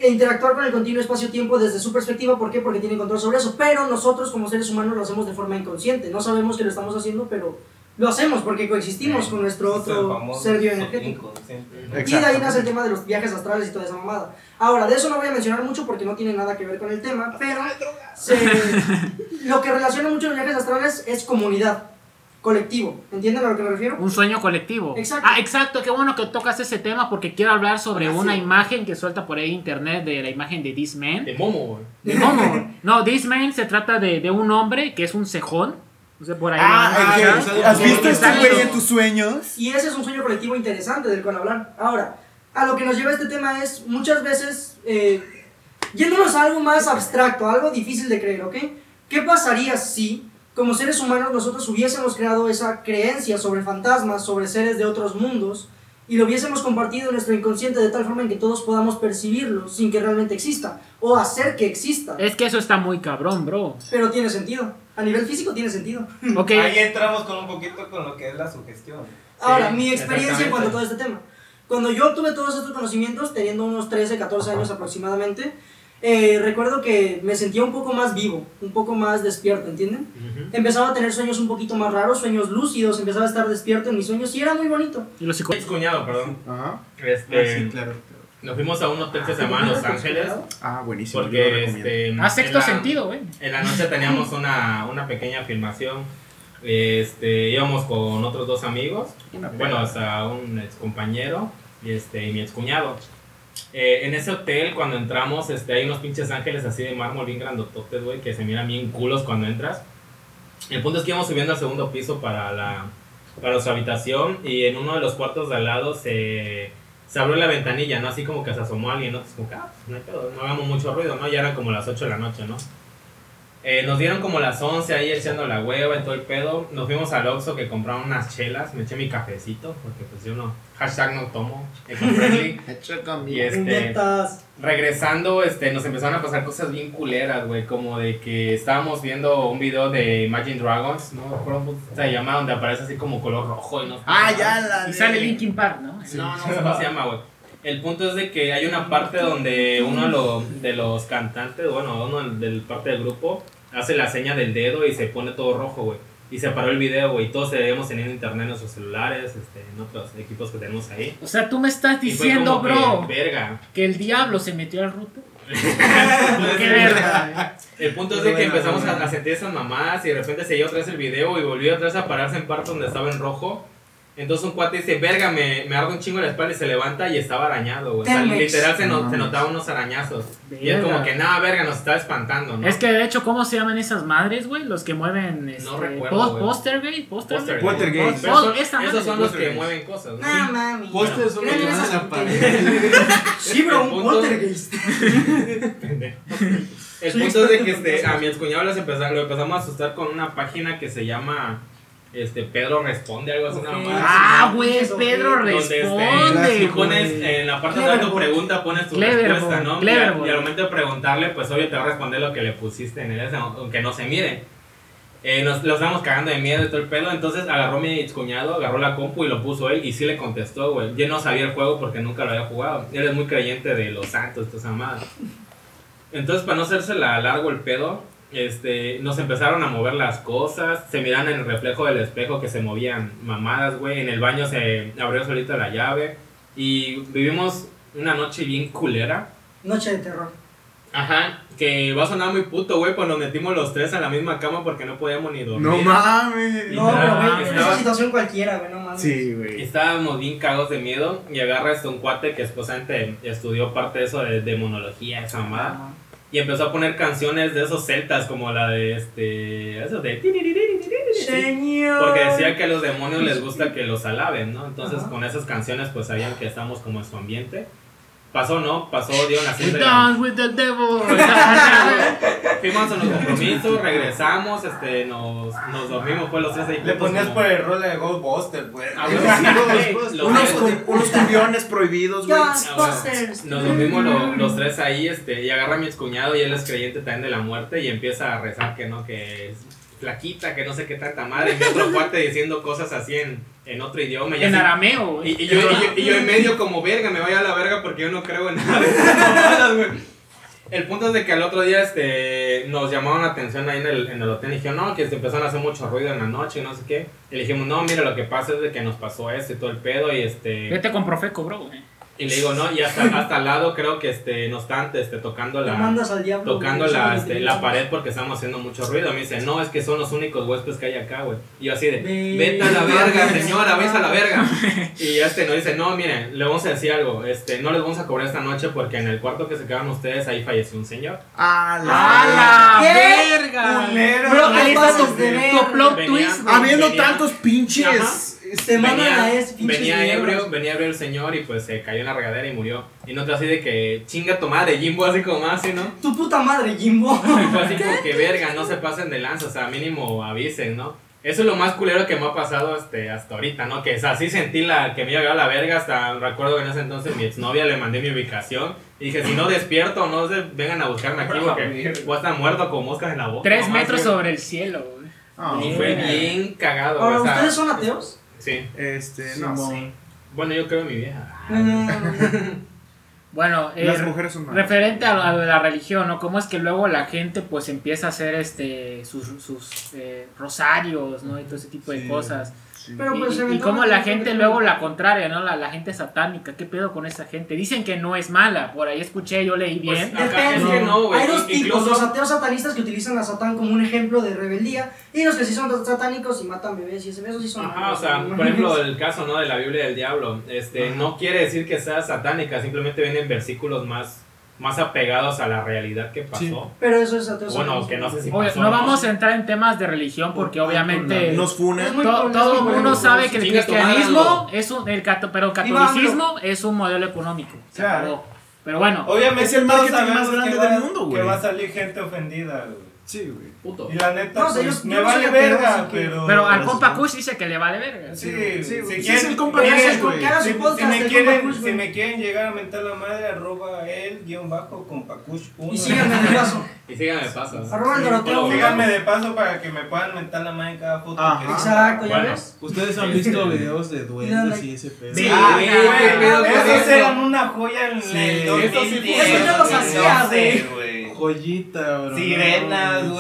interactuar con el continuo espacio-tiempo desde su perspectiva. ¿Por qué? Porque tienen control sobre eso. Pero nosotros como seres humanos lo hacemos de forma inconsciente. No sabemos que lo estamos haciendo, pero lo hacemos porque coexistimos con nuestro otro ser bioenergético. Y de ahí nace el tema de los viajes astrales y toda esa mamada. Ahora, de eso no voy a mencionar mucho porque no tiene nada que ver con el tema, pero se- lo que relaciona mucho los viajes astrales es comunidad, colectivo. ¿Entienden a lo que me refiero? Un sueño colectivo. Exacto. Ah, exacto. Qué bueno que tocas ese tema porque quiero hablar sobre Ah, sí. una imagen que suelta por ahí internet de la imagen de This Man. De Momo. ¿De cómo? No, This Man se trata de, de un hombre que es un cejón. No sé, por ahí. Ah, que-. ¿Has visto este güey en tus sueños? Y ese es un sueño colectivo interesante del cual hablar. Ahora, a lo que nos lleva este tema es muchas veces, eh, yéndonos a algo más abstracto, algo difícil de creer, ¿ok? ¿Qué pasaría si, como seres humanos, nosotros hubiésemos creado esa creencia sobre fantasmas, sobre seres de otros mundos, y lo hubiésemos compartido en nuestro inconsciente de tal forma en que todos podamos percibirlo sin que realmente exista, o hacer que exista? Es que eso está muy cabrón, bro. Pero tiene sentido. A nivel físico tiene sentido. Ok. Ahí entramos con un poquito con lo que es la sugestión. Ahora, Sí, mi experiencia en cuanto a todo este tema. Cuando yo obtuve todos estos conocimientos, teniendo unos 13, 14 años aproximadamente, eh, recuerdo que me sentía un poco más vivo, un poco más despierto, ¿entienden? Empezaba a tener sueños un poquito más raros, sueños lúcidos, empezaba a estar despierto en mis sueños y era muy bonito. Y los Ex cuñado, perdón. Ajá. Este, Ah, sí, claro. Nos fuimos a un hotel que se llama Los Ángeles. Ah, buenísimo. yo lo Porque este, Ah, sexto en la- sentido, güey. En la noche teníamos una, una pequeña filmación. Este, íbamos con otros dos amigos. Bueno, hasta un ex compañero y, este, y mi ex cuñado. En ese hotel, cuando entramos, este, hay unos pinches ángeles así de mármol bien grandototes, güey, que se miran bien culos cuando entras. El punto es que íbamos subiendo al segundo piso para, la, para nuestra habitación y en uno de los cuartos de al lado se, se abrió la ventanilla, ¿no? Así como que se asomó alguien, ¿no? Entonces, como que, ah, pues, no hay pedo, no hagamos mucho ruido, ¿no? Ya eran como las 8 de la noche, ¿no? Eh, nos dieron como las 11 ahí echando la hueva y todo el pedo. Nos fuimos al Oxxo que compraron unas chelas. Me eché mi cafecito porque pues yo no... Hashtag no tomo. eco-friendly. y este... Regresando, este, nos empezaron a pasar cosas bien culeras, güey. Como de que estábamos viendo un video de Imagine Dragons, ¿no? cómo se llama, donde aparece así como color rojo y no Ah, ya la. Y de- sale Linkin Park, ¿no? no, no sé cómo se llama, güey. El punto es de que hay una parte donde uno de los, de los cantantes, bueno, uno del parte del grupo, hace la seña del dedo y se pone todo rojo, güey. Y se paró el video, güey. y Todos debemos tener internet en nuestros celulares, este, en otros equipos que tenemos ahí. O sea, tú me estás diciendo, bro, que, verga. que el diablo se metió al ruto. Qué verga. El punto es de que empezamos a, a sentir esas mamadas y de repente seguía otra vez el video y volvió otra vez a pararse en parte donde estaba en rojo. Entonces un cuate dice, verga, me, me arde un chingo la espalda y se levanta y estaba arañado, güey. O sea, Telmex. literal se, no- se notaban unos arañazos. Y es como Verga. que, nada, verga, nos está espantando, ¿no? Es que de hecho, ¿cómo se llaman esas madres, güey? Los que mueven este, No recuerdo, pos- güey. Póster, güey. Póster, Póster, güey. Poltergeist. Pos- Pero son- pos- esa esos madre. son los que Poltergeist. mueven cosas, ¿no? No mami. Pósters son los que van la tonterías. Sí, bro, El un punto- poltergeist. El Soy punto es de que este, a mi excuñado lo empezamos a asustar con una página que se llama este, Pedro Responde, algo así, Ok. una mamada. Ah, güey, eso, Pedro este, responde, tú pones en la parte de tu pregunta pones tu respuesta, ¿no? Y, al- y al momento de preguntarle, pues obvio te va a responder lo que le pusiste en el aunque no se mire. Eh, nos lo estábamos cagando de miedo y todo el pedo, entonces agarró mi excuñado, agarró la compu y lo puso él y sí le contestó, güey. Yo no sabía el juego porque nunca lo había jugado. Él es muy creyente de los santos, esa mamada. Entonces, para no hacerse la largo el pedo, este, nos empezaron a mover las cosas, se miran en el reflejo del espejo que se movían mamadas, güey. En el baño se abrió solita la llave. Y vivimos una noche bien culera. Noche de terror. Ajá, que va a sonar muy puto, güey, pues nos metimos los tres en la misma cama porque no podíamos ni dormir. No mames. No, pero güey, estaba- esa situación cualquiera, güey, no mames. Sí, Y güey. Estábamos bien cagados de miedo y agarra este un cuate que esposamente estudió parte de eso de demonología, esa mamada. Ah, Y empezó a poner canciones de esos celtas como la de este... Eso de... Porque decía que a los demonios les gusta que los alaben, ¿no? Entonces Ajá. con esas canciones pues sabían que estamos como en su ambiente. Pasó, ¿no? Pasó, dieron las We 6 de la dance with the devil. Fuimos a los compromisos, regresamos, este, nos, nos dormimos, fue los tres ahí Le ponías como- por el rol de Ghostbusters, güey. Ah, bueno, sí, güey, los Unos, unos cumbiones prohibidos, güey. Ah, Ghostbusters. Nos dormimos lo- los tres ahí, este, y agarra a mi excuñado y él es creyente también de la muerte y empieza a rezar que no, que es flaquita, que no sé qué tanta madre, y mi otro cuate diciendo cosas así en, en otro idioma. Y, En así- arameo, y, y yo, y, yo, y yo en medio como verga, me vaya a la verga porque yo no creo en nada de esas mamadas, güey. El punto es de que al otro día este, nos llamaron la atención ahí en el, en el hotel y dijeron, no, que se empezaron a hacer mucho ruido en la noche y no sé qué. Y le dijimos, no, mira, lo que pasa es de que nos pasó esto y todo el pedo y este... Vete con Profeco, bro. güey. Y le digo, no, y hasta, hasta al lado creo que este, no están este, tocando la, mandas al diablo. tocando güey, la, este, la pared porque estamos haciendo mucho ruido. Me dice, no, es que son los únicos huéspedes que hay acá, güey. Y yo así de, Ve- vete a la verga, Ve- señora, vete a la verga. Y este nos dice, no, miren, le vamos a decir algo, este, no les vamos a cobrar esta noche porque en el cuarto que se quedaron ustedes ahí falleció un señor. A ¡A la ¿Qué? verga! Culero. Bro, ahí está tu, tu verga. plot Venía- twist. Habiendo tantos pinches. Ajá. Te mandan venía, a ese pinche venía ebrio, venía ebrio el señor y pues se cayó en la regadera y murió. Y nosotros así de que chinga tu madre, Jimbo, así como así, ¿no? Tu puta madre, Jimbo. Y fue así como que verga, no se pasen de lanza, o sea, mínimo avisen, ¿no? Eso es lo más culero que me ha pasado este, hasta ahorita, ¿no? Que o sea, así sentí la, que me iba a llevar la verga, hasta recuerdo que en ese entonces mi exnovia le mandé mi ubicación y dije, si no despierto, no se vengan a buscarme aquí porque voy a estar muerto con moscas en la boca. Tres metros sobre el cielo, güey. Ah, Y fue bien cagado, Ahora, o sea, ¿ustedes son ateos? Sí. Este, no. Simón. Bueno, yo creo en mi vieja. Bueno, eh, Las mujeres son malas. referente a, lo- de la religión, ¿no? Cómo es que luego la gente pues empieza a hacer este sus, sus eh, rosarios, ¿no? Y todo ese tipo de Sí. Pero pues y, y cómo la gente que- luego la contraria, ¿no? La, la gente satánica, ¿qué pedo con esa gente? Dicen que no es mala, por ahí escuché, yo leí Pues, bien. Es que no. Hay dos Incluso- tipos, los ateos satanistas que utilizan a Satán como un ejemplo de rebeldía y los que sí son satánicos y matan bebés y ese esos sí son Ajá, o sea, por ejemplo, el caso ¿no? de la Biblia del Diablo, este, no quiere decir que sea satánica, simplemente vienen versículos más, más apegados a la realidad que pasó. Sí. Pero eso es ateo Bueno, que no sé si Oye, pasó. no vamos a entrar en temas de religión porque obviamente Nos to- polémico, todo el mundo sabe que el cristianismo es un, el cato- pero el catolicismo es un modelo económico. Se Claro. Pero bueno, Obviamente Es el marketing más grande que del mundo, Que güey. va a salir gente ofendida, güey. Sí, güey. Puto. Y la neta, No, pues, yo- me yo vale verga, pero... pero al pero compa sí. Kush dice que le vale verga. Sí, Sí, si güey. Sí, quieren- es el compa si Kush, güey. Si- si me de quieren, Compa Kush, si güey. me quieren llegar a mentar la madre, arroba el guion bajo compacush 1. Y síganme de paso. Y síganme paso. Arroba el Doroteo. Síganme de paso para que me puedan mentar la madre en cada foto. Ajá. Exacto, ¿ya ves? Ustedes han visto videos de duendes y ese pedo. Sí, Ah, güey, güey, esos eso. eran una joya en Sí, el eso sí 2010, fue- Eso yo los hacía, 2012, güey. Joyita, bro. Sirenas, No,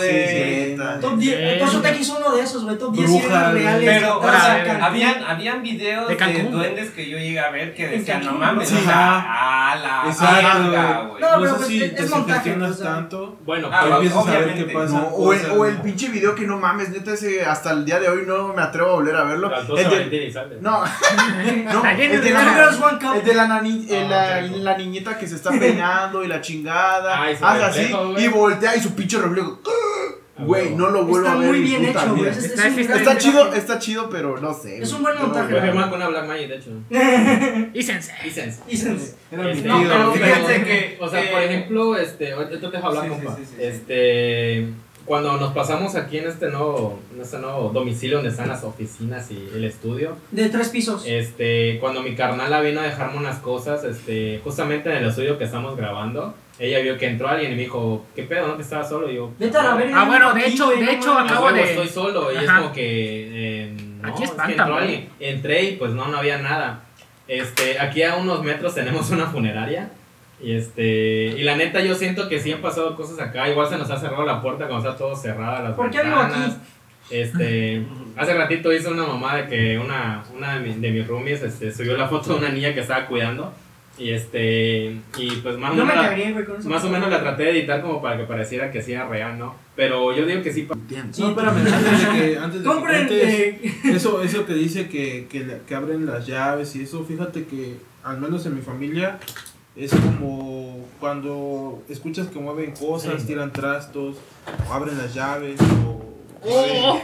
güey. Top 10. Eh. Por eso te hizo uno de esos, güey. Top 10 Brujas, reales. Pero, o sea, habían, habían videos De de, duendes que yo llegué a ver que decían, no mames, sí. o sea, a la Exacto, verga, güey. güey. No, No, pero sé pues, si es- te es montaje, sugestionas o sea. tanto. Bueno, Ah, empiezas a ver obviamente. qué pasa. No, o, el, o el pinche video que no mames, neta, ese hasta el día de hoy no me atrevo a volver a verlo. las dos El se de, no, no, el de la, Girls, One Cup. el de la, nani- Ah, la, ok. la niñita que se está peinando y la chingada. Su hace así y voltea y su pinche reflejo. Güey, no lo vuelvo Está a ver. muy en mi bien hecho, güey. Está- un está Está montaje. chido, está chido, pero no sé. Es un buen Yo montaje, Fue ver. con una Black Magic, de hecho. Y sensei. Y sense. Y se- Era mi Este, no, pero fíjense que, O sea, eh, por ejemplo, este, ahorita te dejo hablar, Sí, compa. sí, sí, sí. Este, cuando nos pasamos aquí en este nuevo, en este nuevo domicilio donde están las oficinas y el estudio, De tres pisos. este, cuando mi carnala vino a dejarme unas cosas, este, justamente en el estudio que estamos grabando, ella vio que entró alguien y me dijo, ¿qué pedo, no? Que estaba solo. Y yo, Vete a la verga. Ah, bueno, aquí, de hecho- de no hecho. Ah, acabo de- estoy solo y es Ajá. como que eh, no, Aquí es que entró alguien. entré y pues no no había nada este aquí a unos metros tenemos una funeraria y este y la neta yo siento que sí han pasado cosas acá igual se nos ha cerrado la puerta cuando está todo cerrada las ¿Por qué ventanas. aquí? Este, hace ratito hice una mamá de que una, una de, mis, de mis roomies este, subió la foto de una niña que estaba cuidando. Y este, y pues más o No me la, güey, con más o menos la traté de editar como para que pareciera que sí era real, ¿no? Pero yo digo que sí. pa- No, espérame, antes de que, antes de que Compren. cuentes, eh, eso, eso que dice que, que, que abren las llaves y eso, fíjate que al menos en mi familia es como cuando escuchas que mueven cosas, tiran trastos, o abren las llaves o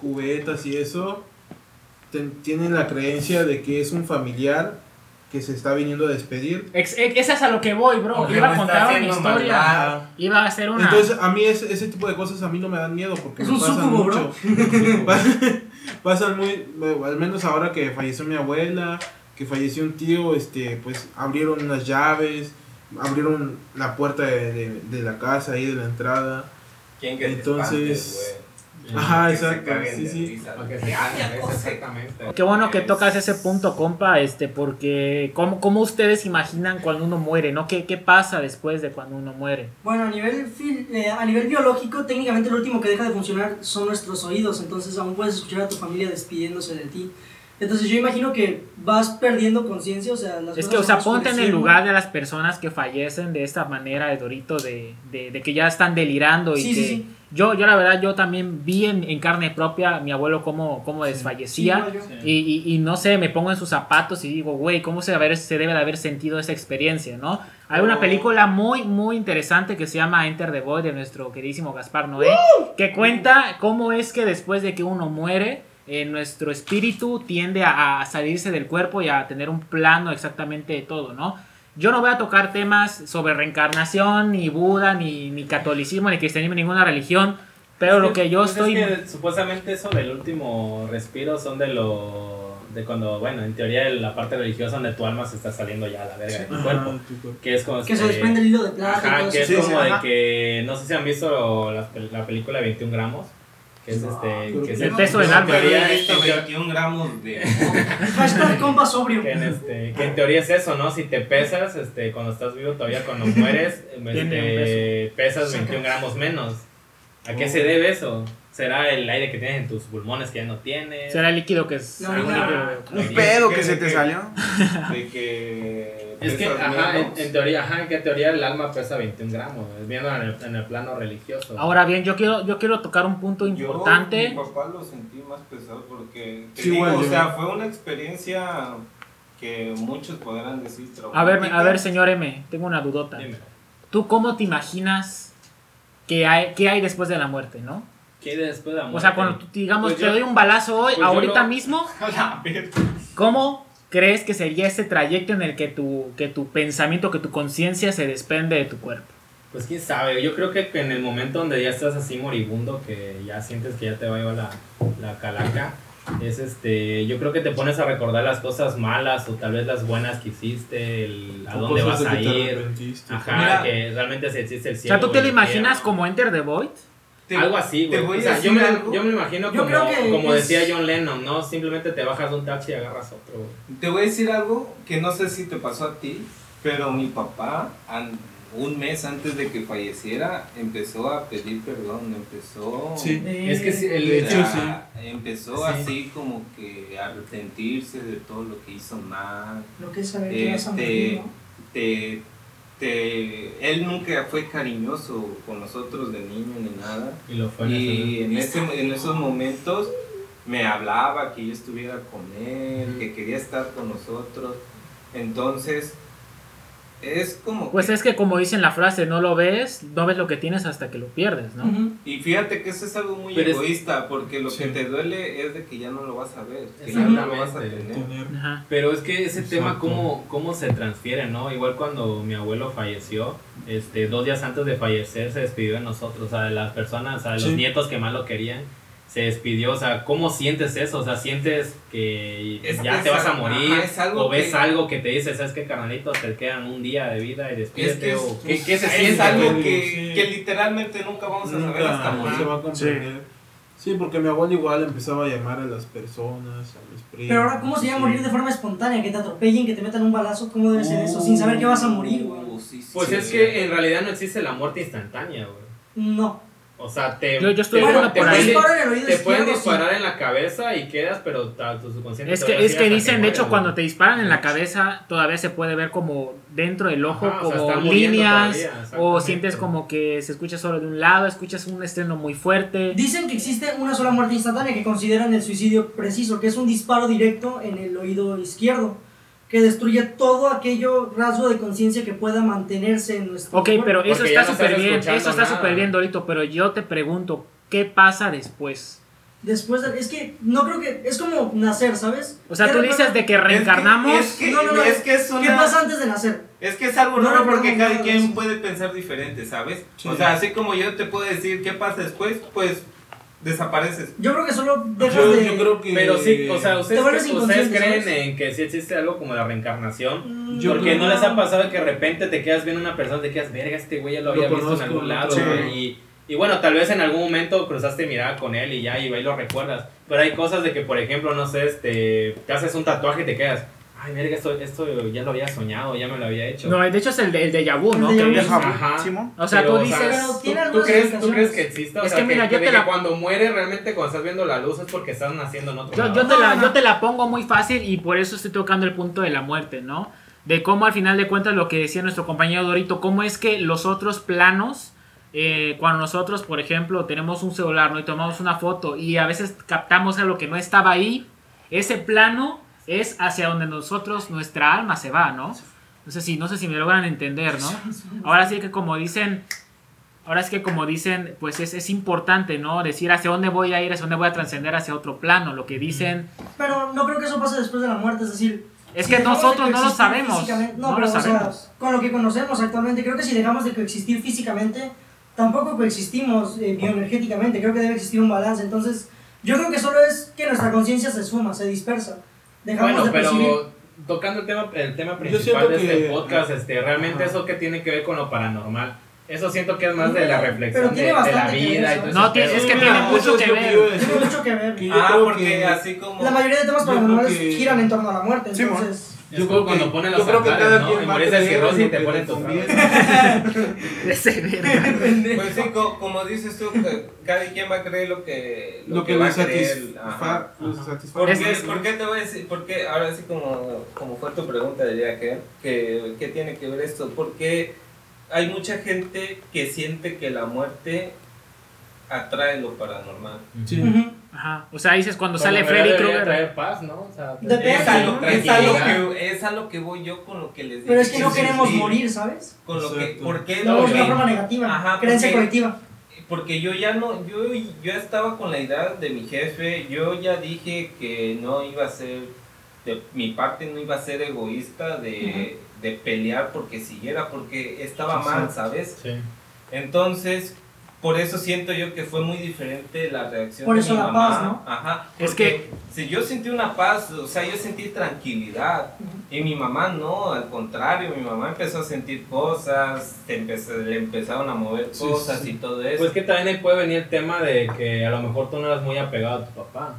cubetas y eso, ten- tienen la creencia de que es un familiar que se está viniendo a despedir. Ex- e- ese es a lo que voy, bro. Iba a contar una historia. maldad. Iba a hacer una. Entonces, a mí ese, ese tipo de cosas a mí no me dan miedo porque Es me un pasan mucho. pasan muy, al menos ahora que falleció mi abuela, que falleció un tío, este, pues abrieron unas llaves, abrieron la puerta de, de- de la casa ahí de la entrada. ¿Quién que te Entonces- espantes, güey? Ajá, exacto, sí, de sí. se exactamente. Qué bueno que tocas ese punto, compa, este, porque ¿cómo, cómo ustedes imaginan cuando uno muere, no? ¿Qué, ¿Qué pasa después de cuando uno muere? Bueno, a nivel, eh, a nivel biológico, técnicamente lo último que deja de funcionar son nuestros oídos, entonces aún puedes escuchar a tu familia despidiéndose de ti. Entonces yo imagino que vas perdiendo conciencia, o sea, las Es cosas que, o sea, ponte en el lugar de las personas que fallecen de esta manera, Dorito, de, de, de que ya están delirando y Sí, que... sí, sí. Yo, yo la verdad, yo también vi en, en carne propia a mi abuelo cómo, cómo Sí, desfallecía. Y, y, y no sé, me pongo en sus zapatos y digo, güey, ¿cómo se, haber, se debe de haber sentido esa experiencia, no? Hay una película muy, muy interesante que se llama Enter the Void de nuestro queridísimo Gaspar Noé, que cuenta cómo es que después de que uno muere, eh, nuestro espíritu tiende a, a salirse del cuerpo y a tener un plano exactamente de todo, ¿no? Yo no voy a tocar temas sobre reencarnación, ni Buda, ni, ni catolicismo, ni cristianismo, ni ninguna religión, pero lo que yo Pues es estoy... que supuestamente eso del último respiro son de lo. de cuando, bueno, en teoría la parte religiosa donde tu alma se está saliendo ya a la verga de tu Ajá, cuerpo. Que es como. Que se desprende el hilo de plata Ajá, que es Sí, como sí, de ajá. que. No sé si han visto la, la película de 21 gramos. Que es este. creo Que es que El no. peso del alma. pero teoría he es- visto en teo- 21 gramos de... Hashtag compa sobrio. que en, este, que en teoría es eso, ¿no? Si te pesas, este, cuando estás vivo todavía, cuando mueres, este, pesas 21 gramos menos. ¿A qué se debe eso? ¿Será el aire que tienes en tus pulmones que ya no tienes? Será el líquido que es... No, no, Un pedo que ¿Qué- se te salió. De que... Es que, ajá, en, teoría, ajá, en que teoría el alma pesa 21 gramos, viendo en el, en el plano religioso. Ahora bien, yo quiero, yo quiero tocar un punto Yo, importante. mi papá lo sentí más pesado porque, te Sí, digo, igual o yo. sea, fue una experiencia que muchos podrán decir A ver, a ver, señor M, tengo una dudota. Dime, ¿Tú cómo te imaginas que hay, qué hay después de la muerte, no? ¿qué hay después de la O muerte? sea, cuando digamos, Pues te yo- doy un balazo hoy, pues yo ahorita lo- mismo. ¿cómo crees que sería ese trayecto en el que tu, que tu pensamiento, que tu conciencia se desprende de tu cuerpo? Pues quién sabe, yo creo que en el momento donde ya estás así moribundo, que ya sientes que ya te va a llevar la, la calaca, es este, yo creo que te pones a recordar las cosas malas o tal vez las buenas que hiciste, el, a O dónde vas a ir, ajá, Mira. que realmente si existe el O cielo. sea, ¿tú te o lo imaginas como Enter the Void? Te- Algo así, güey. O sea, yo me, yo me imagino Yo como, creo que como es- decía John Lennon, ¿no? Simplemente te bajas de un taxi y agarras otro, güey. Te voy a decir algo que no sé si te pasó a ti, pero mi papá, un mes antes de que falleciera, empezó a pedir perdón, empezó... Sí. Es que sí, el hecho, sea, empezó Sí. así como que a arrepentirse de todo lo que hizo mal. Lo que es saber que a Este, ¿no? te, te, él nunca fue cariñoso con nosotros de niño ni nada. Y lo fue en Y en, ese, en esos momentos me hablaba que yo estuviera con él, que quería estar con nosotros. Entonces, es como... Pues que- es que como dicen la frase, no lo ves, no ves lo que tienes hasta que lo pierdes, ¿no? Y fíjate que eso es algo muy Pero es- egoísta, porque lo Sí. que te duele es de que ya no lo vas a ver, que ya no lo vas a tener. Ajá. Pero es que ese tema, cómo, cómo se transfiere, ¿no? Igual cuando mi abuelo falleció, este, dos días antes de fallecer, se despidió de nosotros, o sea, de las personas, o sea, de los Sí. nietos que más lo querían, se despidió, o sea, ¿cómo sientes eso? O sea, sientes que Es ya que te es vas a algo- morir, ajá, es algo o ves que- algo que te dice, ¿sabes qué, carnalito? Te quedan un día de vida y despídete, Es que es, o ¿qué, qué se es siente? algo güey? que, Sí. que literalmente nunca vamos a saber Nunca hasta no se morir. va a comprender. Sí. porque mi abuelo igual empezaba a llamar a las personas, a los primos. Pero ahora, ¿cómo sería sí. morir de forma espontánea? Que te atropellen, que te metan un balazo, ¿cómo debe ser eso? Sin saber que vas a morir, güey. Uh, sí, sí, Pues sí. es que en realidad no existe la muerte instantánea, güey. No. O sea, te, Yo- yo estoy te, bueno te por Te ahí. pueden, disparan en el oído te pueden izquierdo, sí. disparar en la cabeza y quedas, pero ta- tu subconsciente Es que, es que dicen, de mueres, hecho, cuando te disparan en la cabeza, todavía se puede ver como dentro del ojo, Ajá, o sea, como líneas, todavía, o sientes como que se escucha solo de un lado, escuchas un estreno muy fuerte. Dicen que existe una sola muerte instantánea que consideran el suicidio preciso, que es un disparo directo en el oído izquierdo, que destruye todo aquello rasgo de conciencia que pueda mantenerse en nuestro Ok, cuerpo. pero eso Porque está no súper bien, eso está súper bien, Dorito, pero yo te pregunto, ¿qué pasa después? Después de, es que no creo que es como nacer, ¿sabes? O sea, ¿Qué tú recuerda- dices de que reencarnamos. Es que, No, no, no, es, que es una... ¿Qué pasa antes de nacer? Es que es algo No raro porque cada quien puede pensar diferente, ¿sabes? Sí. O sea, así como yo te puedo decir qué pasa después, pues desapareces. Yo creo que solo dejas Yo, de yo creo que. Pero sí, o sea, ustedes, Te vuelves ustedes creen en que sí existe algo como la reencarnación. Mm, Yo Porque creo- no les ha pasado que de repente te quedas viendo a una persona, te quedas, verga, este güey ya lo Lo había visto en algún ¿no? lado, Sí. Y, y bueno, tal vez en algún momento cruzaste mirada con él y ya, y ahí lo recuerdas. Pero hay cosas de que, por ejemplo, no sé, este, te haces un tatuaje y te quedas, ay, verga, esto, esto ya lo había soñado, ya me lo había hecho. No, de hecho es el de, el déjà vu, ¿no? El Que vu. dices- Ajá. Simón. O sea, Pero, tú o dices... Pero ¿Tú, tiene tú algunas crees, ¿Tú explicaciones. crees que exista? O Es sea, que mira, yo de te que la- cuando muere realmente cuando estás viendo la luz es porque estás naciendo en otro Yo, lado. yo, te la, yo te la pongo muy fácil y por eso estoy tocando el punto de la muerte, ¿no? De cómo al final de cuentas lo que decía nuestro compañero Dorito, cómo es que los otros planos, eh, cuando nosotros, por ejemplo, tenemos un celular, ¿no? Y tomamos una foto y a veces captamos algo que no estaba ahí, ese plano es hacia donde nosotros, nuestra alma se va, ¿no? No sé si, no sé si me logran entender, ¿no? Ahora sí que como dicen, ahora es que como dicen, pues es, es importante, ¿no? Decir hacia dónde voy a ir, hacia dónde voy a trascender hacia otro plano. Lo que dicen Pero no creo que eso pase después de la muerte, es decir... es si que nosotros no lo sabemos. No, No, pero lo o sea, sabemos. con lo que conocemos actualmente, creo que si dejamos de coexistir físicamente, tampoco coexistimos eh, bioenergéticamente, creo que debe existir un balance. Entonces, yo creo que solo es que nuestra conciencia se esfuma, se dispersa. Dejamos Bueno, de percibir... pero tocando el tema, el tema principal de este que- podcast, este, realmente Ajá. eso que tiene que ver con lo paranormal. Eso siento que es más de la reflexión de, la vida y eso. todo No, tiene- es que tiene eso mucho que ver. Tiene mucho que ver. Ah, porque que- así como... La mayoría de temas paranormales que- giran en torno a la muerte, Sí, entonces... Es Yo creo que- cuando yo los creo que cada ¿no? quien va a creer lo y te que ponen verga. Pues sí, co- como dices tú, que cada quien va a creer lo que, Lo que va le a creer. Ajá. ¿Por Es- qué, por qué te voy a decir? Porque ahora sí como, como fue tu pregunta, diría que, que, ¿qué tiene que ver esto? Porque hay mucha gente que siente que la muerte atrae lo paranormal. Sí. Ujú. Ajá. O sea, dices cuando Cuando sale Freddy Krueger. traer paz, ¿no? O sea, Depende. Es a, lo, es, a lo tranquilidad. que, es a lo que voy yo con lo que les digo. Pero es que no queremos sí. morir, ¿sabes? Con lo que. ¿Por qué? Lo vemos de Porque- una forma negativa, Ajá, creencia porque- colectiva. Porque yo ya no, yo yo estaba con la idea de mi jefe, yo ya dije que no iba a ser, de mi parte no iba a ser egoísta de, de pelear porque siguiera, porque estaba mal, ¿sabes? Sí. Entonces, por eso siento yo que fue muy diferente la reacción Por de eso mi la mamá. paz, ¿no? Ajá. Es porque si yo sentí una paz, o sea, yo sentí tranquilidad. Y mi mamá no, al contrario, mi mamá empezó a sentir cosas, se empezó- le empezaron a mover Sí, cosas sí. y todo eso. Pues que también ahí puede venir el tema de que a lo mejor tú no eras muy apegado a tu papá.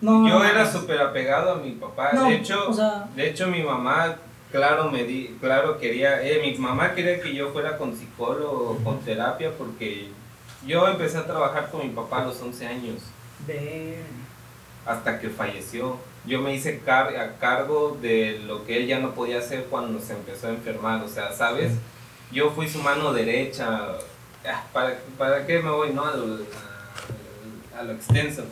No, Yo era súper apegado a mi papá. No, de hecho, o sea- de hecho mi mamá, claro, me di, claro quería, eh, mi mamá quería que yo fuera con psicólogo, con terapia, porque yo empecé a trabajar con mi papá a los 11 años, hasta que falleció. Yo me hice car- a cargo de lo que él ya no podía hacer cuando se empezó a enfermar, o sea, ¿sabes? Yo fui su mano derecha. Ah, ¿Para, para qué me voy? No, a lo, a- a lo extenso.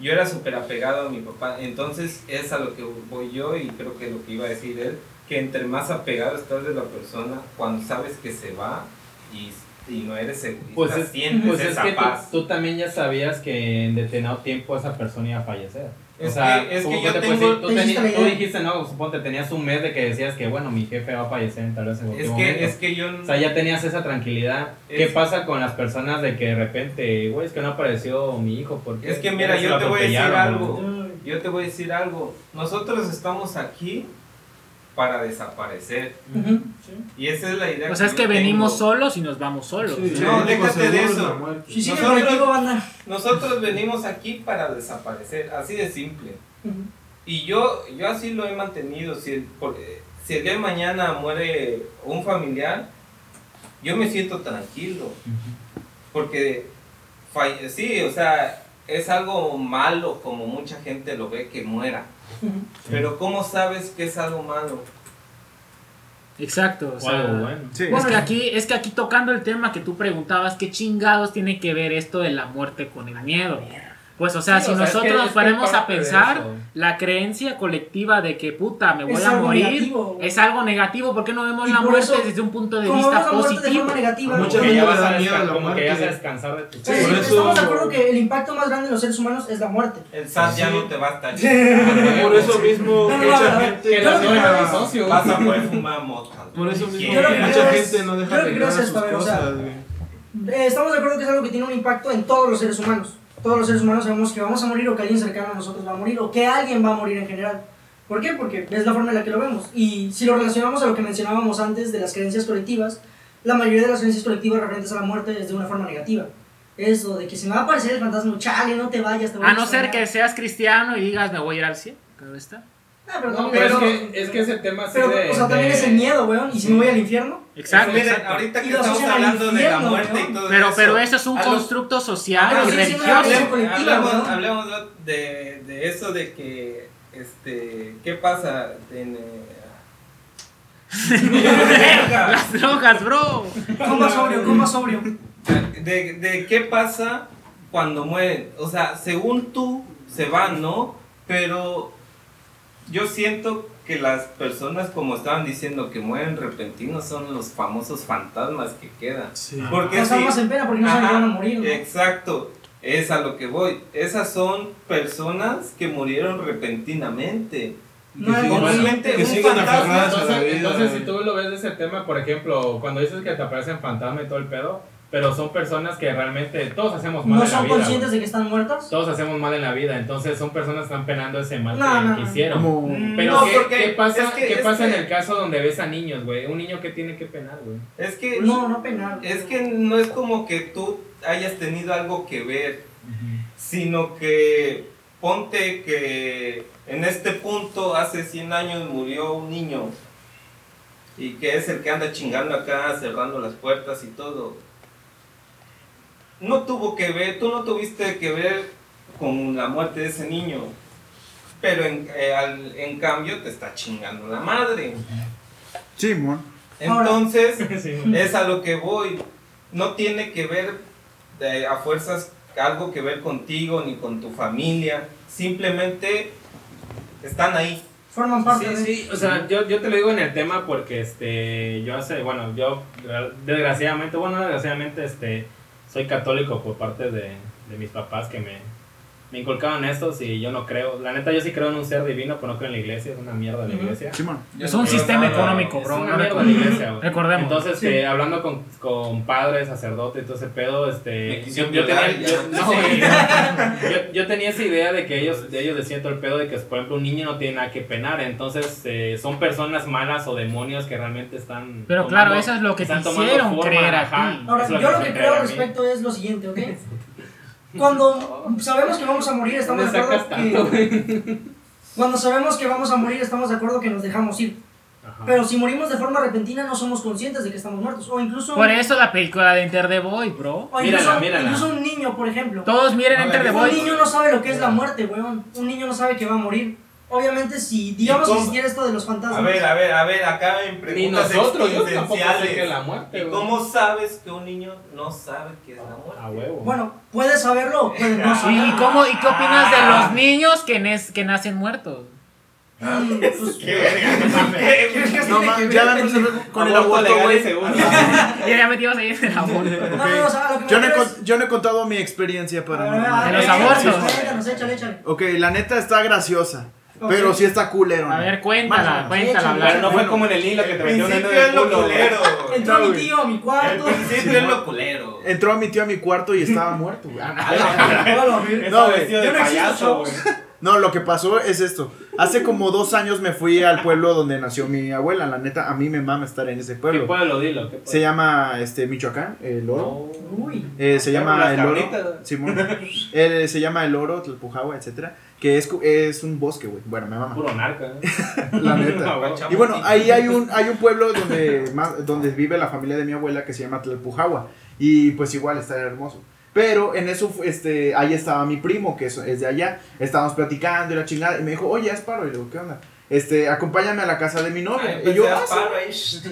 Yo era súper apegado a mi papá, entonces es a lo que voy yo y creo que lo que iba a decir él, que entre más apegado estás de la persona, cuando sabes que se va y, y no eres egoísta, Pues es, sientes pues es que tú, paz. tú también ya sabías que en determinado tiempo esa persona iba a fallecer. Es o sea, que- es ¿cómo que yo te puedes tengo- decir? tú, dijiste, no, suponte, tenías un mes de que decías que, bueno, mi jefe va a fallecer en tal vez en Es cualquier que, momento. es que yo... O sea, ya tenías esa tranquilidad. ¿Qué Es- pasa con las personas de que de repente, güey, es que no apareció mi hijo? porque Es que mira, yo te voy a decir algo. Yo te voy a decir algo. Nosotros estamos aquí para desaparecer. Y esa es la idea. O sea, es que venimos tengo. solos y nos vamos solos. Sí, No, déjate de seguro es eso. Nosotros-. Nosotros venimos aquí para desaparecer, así de simple. Y yo, yo así lo he mantenido. Si el, por- eh, si el día de mañana muere un familiar, yo me siento tranquilo. Porque falle- sí, o sea, es algo malo como mucha gente lo ve que muera. Pero ¿cómo sabes que es algo malo? Exacto, o O sea, algo bueno. Sí. Es que aquí, es que aquí tocando el tema que tú preguntabas, ¿qué chingados tiene que ver esto de la muerte con el miedo? Pues, o sea, Sí, si o sea, es nosotros que- nos ponemos a de pensar, la creencia colectiva de que puta, me voy Es a morir, negativo, es algo negativo. ¿Por qué no vemos Y la muerte eso, desde un punto de vista muerte de positivo? forma negativa, Mucha ¿no? Que gente ya le vas a miedo a la como que ya vas a muerte. descansar de tu Sí, Por sí, eso- estamos de acuerdo que el impacto más grande en los seres humanos es la muerte. El SAT ya no te va a estar Por eso mismo, mucha gente. Vas a poder fumar motas. Por eso mismo, mucha gente no deja es sus cosas. Eh, estamos de acuerdo que es algo que tiene un impacto en todos los seres humanos. Todos los seres humanos sabemos que vamos a morir o que alguien cercano a nosotros va a morir o que alguien va a morir en general. ¿Por qué? Porque es la forma en la que lo vemos. Y si lo relacionamos a lo que mencionábamos antes de las creencias colectivas, la mayoría de las creencias colectivas referentes a la muerte es de una forma negativa. Eso de que se me va a aparecer el fantasma, chale, no te vayas, te voy A no ser extrañar". que seas cristiano y digas, me voy a ir al cielo. Claro está. Ah, pero No, pero es que, es que ese tema así pero, de. o sea, también de- es el miedo, weón. ¿Y si me voy al infierno? Exacto, Miren, exacto. ahorita que Y estamos hablando de la infierno, muerte y ¿no? todo Pero, eso. pero eso es un constructo social Pero y una religioso. hablemos, ¿no? hablemos de, de eso de que, este, ¿qué pasa? En, eh, Las drogas, bro. Coma sobrio, coma sobrio. de, de qué pasa cuando mueren. O sea, según tú, se van, ¿no? Pero yo siento que las personas, como estaban diciendo, que mueren repentinos son los famosos fantasmas que quedan. Porque Nos si- en pena porque no saben que Ajá, van a morir, ¿no? Exacto, es a lo que voy. Esas son personas que murieron repentinamente. No, Que no, sigan- que que un sigan fantasma, aferradas a la Entonces, vida. entonces, si tú lo ves de ese tema, por ejemplo, cuando dices que te aparecen fantasmas y todo el pedo, pero son personas que realmente todos hacemos mal No en la son vida. conscientes de que están muertos. Todos hacemos mal en la vida, entonces son personas que están penando ese mal No, que, no, que no. hicieron. Como- Pero No, ¿qué, porque qué pasa, es que- ¿qué es pasa en el caso donde ves a niños, güey? Un niño que tiene que penar, güey. Es que No, no penar. Es que no es como que tú hayas tenido algo que ver, sino que ponte que en este punto hace 100 años murió un niño y que es el que anda chingando acá, cerrando las puertas y todo. No tuvo que ver, tú no tuviste que ver con la muerte de ese niño, pero en, eh, al- en cambio te está chingando la madre. Simón. Entonces, Sí. es a lo que voy. No tiene que ver de- a fuerzas algo que ver contigo ni con tu familia. Simplemente están ahí. Forman parte Sí, de. sí, o sea, yo, yo te lo digo en el tema porque este, yo hace, bueno, yo desgraciadamente, bueno, no desgraciadamente, este, soy católico por parte de, de mis papás que me, me inculcaban esto y yo no creo, la neta yo sí creo en un ser divino, pero no creo en la iglesia, es una mierda la iglesia. Simón. Es un Eh, sistema no, económico, es bro. una no mierda la iglesia, güey. Recordemos. Entonces, Sí. este, hablando con, con padres, sacerdotes y todo ese pedo, este, yo, yo tenía, yo- no güey. yo, yo tenía esa idea de que ellos, de ellos decían todo el pedo de que, por ejemplo, un niño no tiene nada que penar, entonces eh, son personas malas o demonios que realmente están. Pero claro, tomando- eso es lo que te hicieron forma, creer a ajá, ti. Ahora, es lo yo lo que creo al respecto es lo siguiente, ¿ok? Cuando sabemos que vamos a morir, estamos ¿Dónde de acuerdo tanto, que... Cuando sabemos que vamos a morir, estamos de acuerdo que nos dejamos ir. Ajá. Pero si morimos de forma repentina, no somos conscientes de que estamos muertos. O incluso... Por eso la película de Enter the Boy, bro. o incluso, Mírala, mírala. incluso un niño, por ejemplo. Todos miren Enter the la- Un Boy. niño no sabe lo que es la muerte, weón. Un niño no sabe que va a morir. Obviamente, si, digamos, ¿Y cómo? existiera esto de los fantasmas... A ver, a ver, a ver, acá en Ni preguntas nosotros, yo tampoco sé que la muerte, ¿Y güey. cómo sabes que un niño no sabe qué es la muerte? A huevo. Bueno, puedes saberlo puedes no ¿Y, saberlo. y cómo, ¿Y qué opinas de los niños que, nes- que nacen muertos? Pues, ¡Qué verga! No, ya la con el Aborto aborto, güey. Ya, ya metimos ahí en el amor. No, no, no, o sea, lo que me Yo no, he, contado mi experiencia para a De los abortos. Cuéntanos, échale, échale. Ok, la neta está graciosa. Pero sí está culero. A ¿no? ver, cuéntala, Más o menos. cuéntala. Pero no fue como en el hilo que te metió un dedo principio en es el lo culero. Entró No, mi tío a mi El cuarto. principio es lo culero. Entró mi tío a mi cuarto y estaba muerto, güey. No, güey. de Yo no existo. No, lo que pasó es esto. Hace como dos años me fui al pueblo donde nació mi abuela. La neta, a mí me mama estar en ese ¿Qué pueblo. pueblo? Dilo. ¿qué Se pueblo? llama este Michoacán, el oro. Uy. Eh, se llama el oro. Simón. Eh, se llama el oro, Tlalpujahua, etcétera. Que es, es un bosque, güey. Bueno, me mama. Puro narco. ¿eh? La neta. Y bueno, ahí hay un, hay un pueblo donde, más, donde vive la familia de mi abuela que se llama Tlalpujahua. Y pues igual está hermoso. Pero en eso, este, ahí estaba mi primo, que es, es de allá. Estábamos platicando y la chingada. Y me dijo, oye, es paro. Y le digo, ¿qué onda? Este, acompáñame a la casa de mi novia. y yo, "Ah, sí".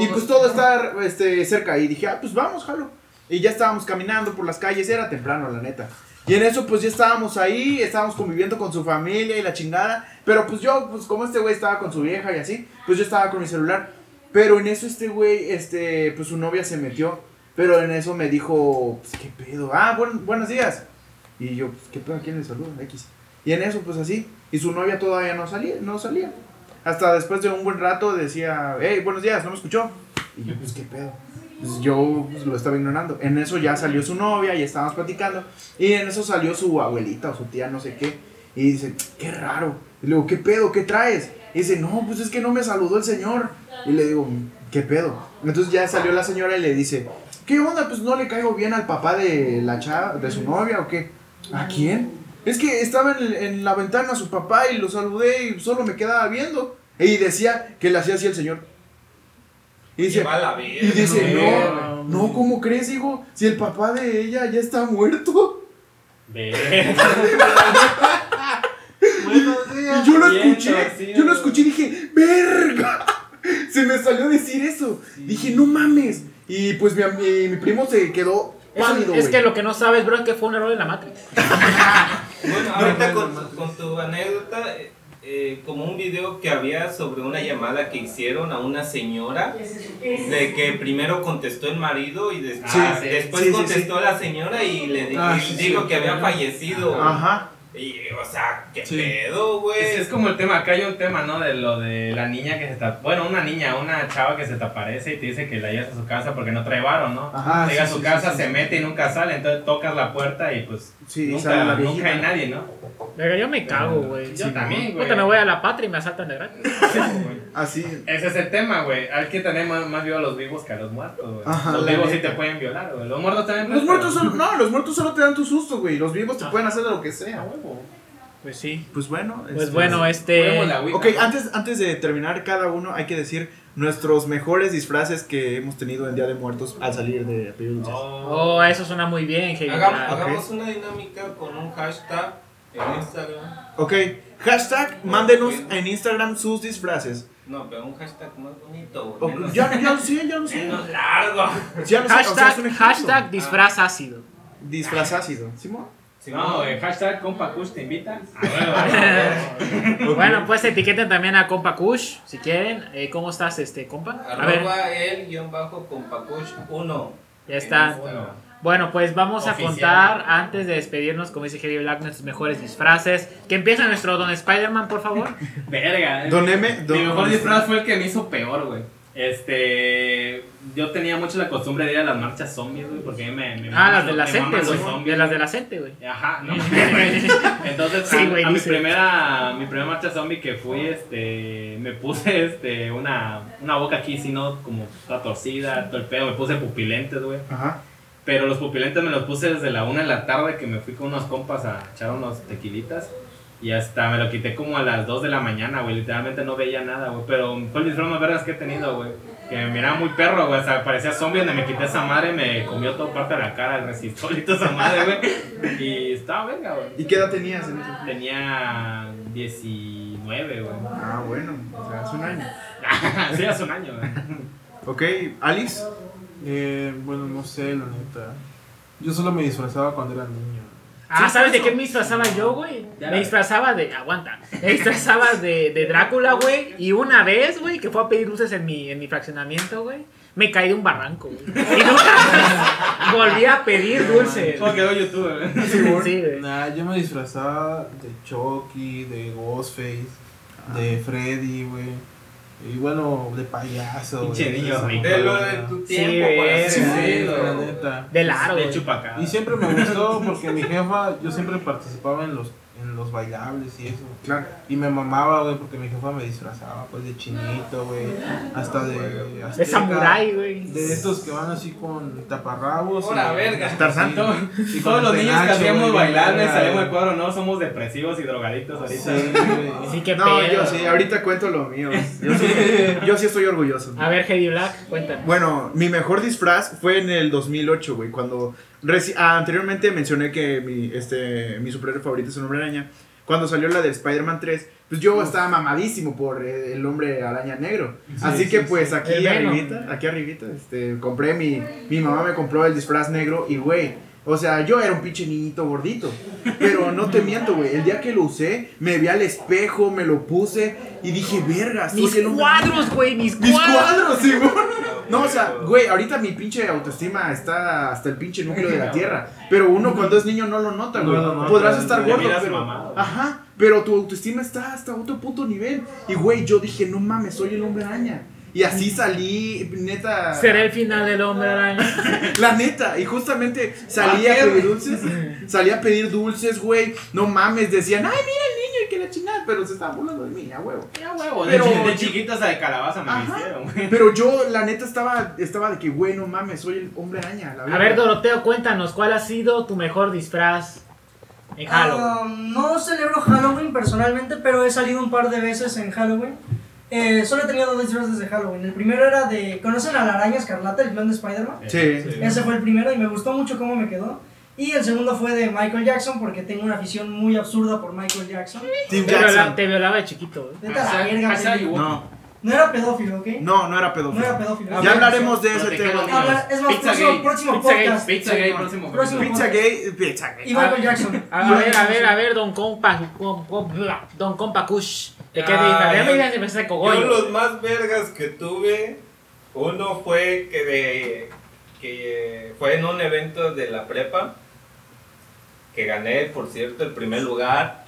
Y pues todo está este, cerca. Y dije, ah, pues vamos, jalo. Y ya estábamos caminando por las calles, era temprano, la neta. Y en eso, pues ya estábamos ahí, estábamos conviviendo con su familia y la chingada. Pero pues yo, pues como este güey estaba con su vieja y así, pues yo estaba con mi celular. Pero en eso este güey, este, pues su novia se metió. Pero en eso me dijo, pues qué pedo. Ah, buen- buenos días. Y yo, pues qué pedo, ¿quién le saluda? X. Y en eso, pues así. Y su novia todavía no salía, no salía. Hasta después de un buen rato decía, hey, buenos días, ¿no me escuchó? Y yo, pues qué pedo. Pues yo pues, lo estaba ignorando. En eso ya salió su novia y estábamos platicando. Y en eso salió su abuelita o su tía, no sé qué. Y dice, qué raro. Y le digo, ¿qué pedo? ¿Qué traes? Y dice, no, pues es que no me saludó el señor. Y le digo, ¿qué pedo? Entonces ya salió la señora y le dice, ¿qué onda? Pues no le caigo bien al papá de la chava, de su novia o qué. ¿A quién? Es que estaba en, en la ventana su papá y lo saludé y solo me quedaba viendo. Y decía que le hacía así el señor. Y dice, la y dice, no, no, ¿cómo crees, hijo? Si el papá de ella ya está muerto. Y yo lo Bien escuché, yo lo escuché y dije, verga. Se me salió a decir eso. Dije, no mames. Y pues mi, mi, mi primo se quedó pálido, es que lo que no sabes, bro, es que fue un error en la Matrix. Bueno, ahorita con, con tu anécdota, eh, eh, como un video que había sobre una llamada que hicieron a una señora, de que primero contestó el marido y des- Sí, ah, sí, después sí, sí, contestó la señora y le Ah, y sí, dijo sí. que había fallecido. Ajá. Y, o sea, ¿qué Sí. pedo, güey? Es, es como el tema, acá hay un tema, ¿no? De lo de la niña que se te... Bueno, una niña, una chava que se te aparece y te dice que la llevas a su casa porque no trae varo, ¿no? Ajá, Llega sí, a su sí, casa, sí, se sí. mete y nunca sale, entonces tocas la puerta y pues Sí, nunca, sale la nunca hay nadie, ¿no? Verga, yo me cago, güey. Yo también, güey. Puta, me voy a la patria y me asaltan de gratis. Así. Ese es el tema, güey. Hay que tener más, más vivo a los vivos que a los muertos, güey. Ajá, los vivos sí te pueden violar, güey. Los muertos también. Los muertos pero- solo, no, los muertos solo te dan tu susto, güey. Los vivos te pueden hacer de lo que sea. Huevo. Pues sí. Pues bueno. Pues este- bueno, este. La Ouija, Ok, antes, antes de terminar cada uno, hay que decir nuestros mejores disfraces que hemos tenido en Día de Muertos al salir de Pedir Dulces. Oh, eso suena muy bien, Hagamos, Black. hagamos una dinámica con un hashtag en Instagram. Ok, hashtag, mándenos en Instagram sus disfraces. No, pero un hashtag más bonito, Ok, güey. menos- ya, ya lo sé, ya lo sé. menos largo. Ya lo sé, o sea, es un Hashtag, ejemplo. hashtag disfraz ácido. Disfraz ácido. ¿Simón? No, güey. Hashtag compa Kush te invita. Bueno, pues etiqueten también a compa Kush, si quieren. Eh, ¿Cómo estás, este, compa? A ver, Arroba el guion bajo con Pacuch 1. ya está. Bueno, pues vamos Oficial. a contar, antes de despedirnos, como dice Heavy Black, nuestros mejores disfraces. Que empieza nuestro Don Spider-Man, por favor. Verga. Don M. Don Mi mejor disfraz fue el que me hizo peor, güey. Este. Yo tenía mucho la costumbre de ir a las marchas zombies, güey, porque me. me Ah, las de la los güey. De las de la güey. Ajá, no. Entonces, Sí, a- a, mi primera, mi primera marcha zombie que fui, este, me puse, este, una, una boca aquí, si no, como toda torcida, todo el pedo, me puse pupilentes, güey. Ajá. Pero los pupilentes me los puse desde la una de la tarde que me fui con unos compas a echar unos tequilitas. Y hasta me lo quité como a las 2 de la mañana, güey. Literalmente no veía nada, güey. Pero fue el disfraz más vergas que he tenido, güey. Que me miraba muy perro, güey. O sea, parecía zombie donde me quité esa madre. Me comió toda parte de la cara, el resistol y toda esa madre, güey. Y estaba verga, güey. ¿Y qué edad tenías en ese Tenía 19, güey. Ah, bueno, o sea, hace un año. sí, hace un año, güey. Ok, Alice. Eh, bueno, no sé, la neta. Yo solo me disfrazaba cuando era niño. Ah, ¿sabes de qué me disfrazaba yo, güey? Me disfrazaba de. Aguanta. Me disfrazaba de, de Drácula, güey. Y una vez, güey, que fue a pedir dulces en mi, en mi fraccionamiento, güey. Me caí de un barranco, güey. Y nunca volví a pedir dulces. ¿Cómo quedó YouTube, güey? Sí, güey. Nah, yo me disfrazaba de Chucky, de Ghostface, de Freddy, güey. Y bueno, de payaso. Pinche niño rico, De lo de tu Sí, tiempo para güey, hacer Sí, ruido. la neta. De largo. De. Y siempre me gustó porque mi jefa, yo siempre participaba en los en los bailables y eso. Claro. Y me mamaba, güey, porque mi jefa me disfrazaba, pues, de chinito, güey. Hasta de... De azteca, samurái, güey. De estos que van así con taparrabos. Hola, y- verga. Tarzán. y Todos los niños que hacíamos verga, salíamos de cuadro, no, somos depresivos y drogadictos ahorita. Sí, güey. Sí, qué No, pedo. yo sí, ahorita cuento lo mío. Yo sí, yo sí estoy orgulloso. A ver, Heavy Black, cuéntanos. Bueno, mi mejor disfraz fue en el 2008, güey, cuando reci- ah, anteriormente mencioné que mi, este, mi superhéroe favorito es el Hombre Araña. Cuando salió la de Spider-Man 3, pues yo estaba mamadísimo por eh, el Hombre Araña Negro. Así que pues aquí El Venom. arribita, aquí arribita, este, compré mi, mi mamá me compró el disfraz negro y güey, o sea, yo era un pinche niñito gordito. Pero no te miento, güey. El día que lo usé, me vi al espejo, me lo puse y dije, verga, soy Mis cuadros, güey, mis mis cuadros. cuadros, sí, güey. No, o sea, güey, ahorita mi pinche autoestima está hasta el pinche núcleo de la tierra. Pero uno cuando es niño no lo nota, güey. No Podrás estar gordo, pero. mamado. Ajá, pero tu autoestima está hasta otro puto nivel. Y, güey, yo dije, no mames, soy el hombre araña. Y así salí, neta. Será el final del Hombre Araña. La neta, y justamente salí a pedir dulces. Salí a pedir dulces, güey. No mames, decían, ay, mira el que la chingada. Pero se estaban burlando de mí, a huevo. Ya huevo, de, Pero- chi- de chiquitos de calabaza me Ajá. güey. Pero yo, la neta, estaba, estaba de que, güey, no mames, soy el hombre araña. La A ver, Doroteo, cuéntanos, ¿cuál ha sido tu mejor disfraz en Halloween? Ah, no celebro Halloween personalmente, pero he salido un par de veces en Halloween. Eh, solo he tenido dos disfraces de Halloween. El primero era de. ¿Conocen a la araña escarlata, el clon de Spider-Man? Sí. Ese fue el primero y me gustó mucho cómo me quedó. Y el segundo fue de Michael Jackson, porque tengo una afición muy absurda por Michael Jackson. Tim te, viola- Jackson. te violaba de chiquito, güey. Vete a la verga, pendejo. No, No era pedófilo, ¿ok? no, no era No pedófilo. era pedófilo. Ya hablaremos de ese tema. Habla- es más, Pizza próximo, gay. próximo Pizza gay, podcast. Pizza gay, próximo. Próximo. Pizza gay, pizza gay. Y Michael Jackson. A ver, a ver, a ver, Don Compa, com- com- bla, Don Compa Kush. ¿De qué Ah, me Yo cogollo. los más vergas que tuve, uno fue que de que fue en un evento de la prepa que gané, por cierto, el primer lugar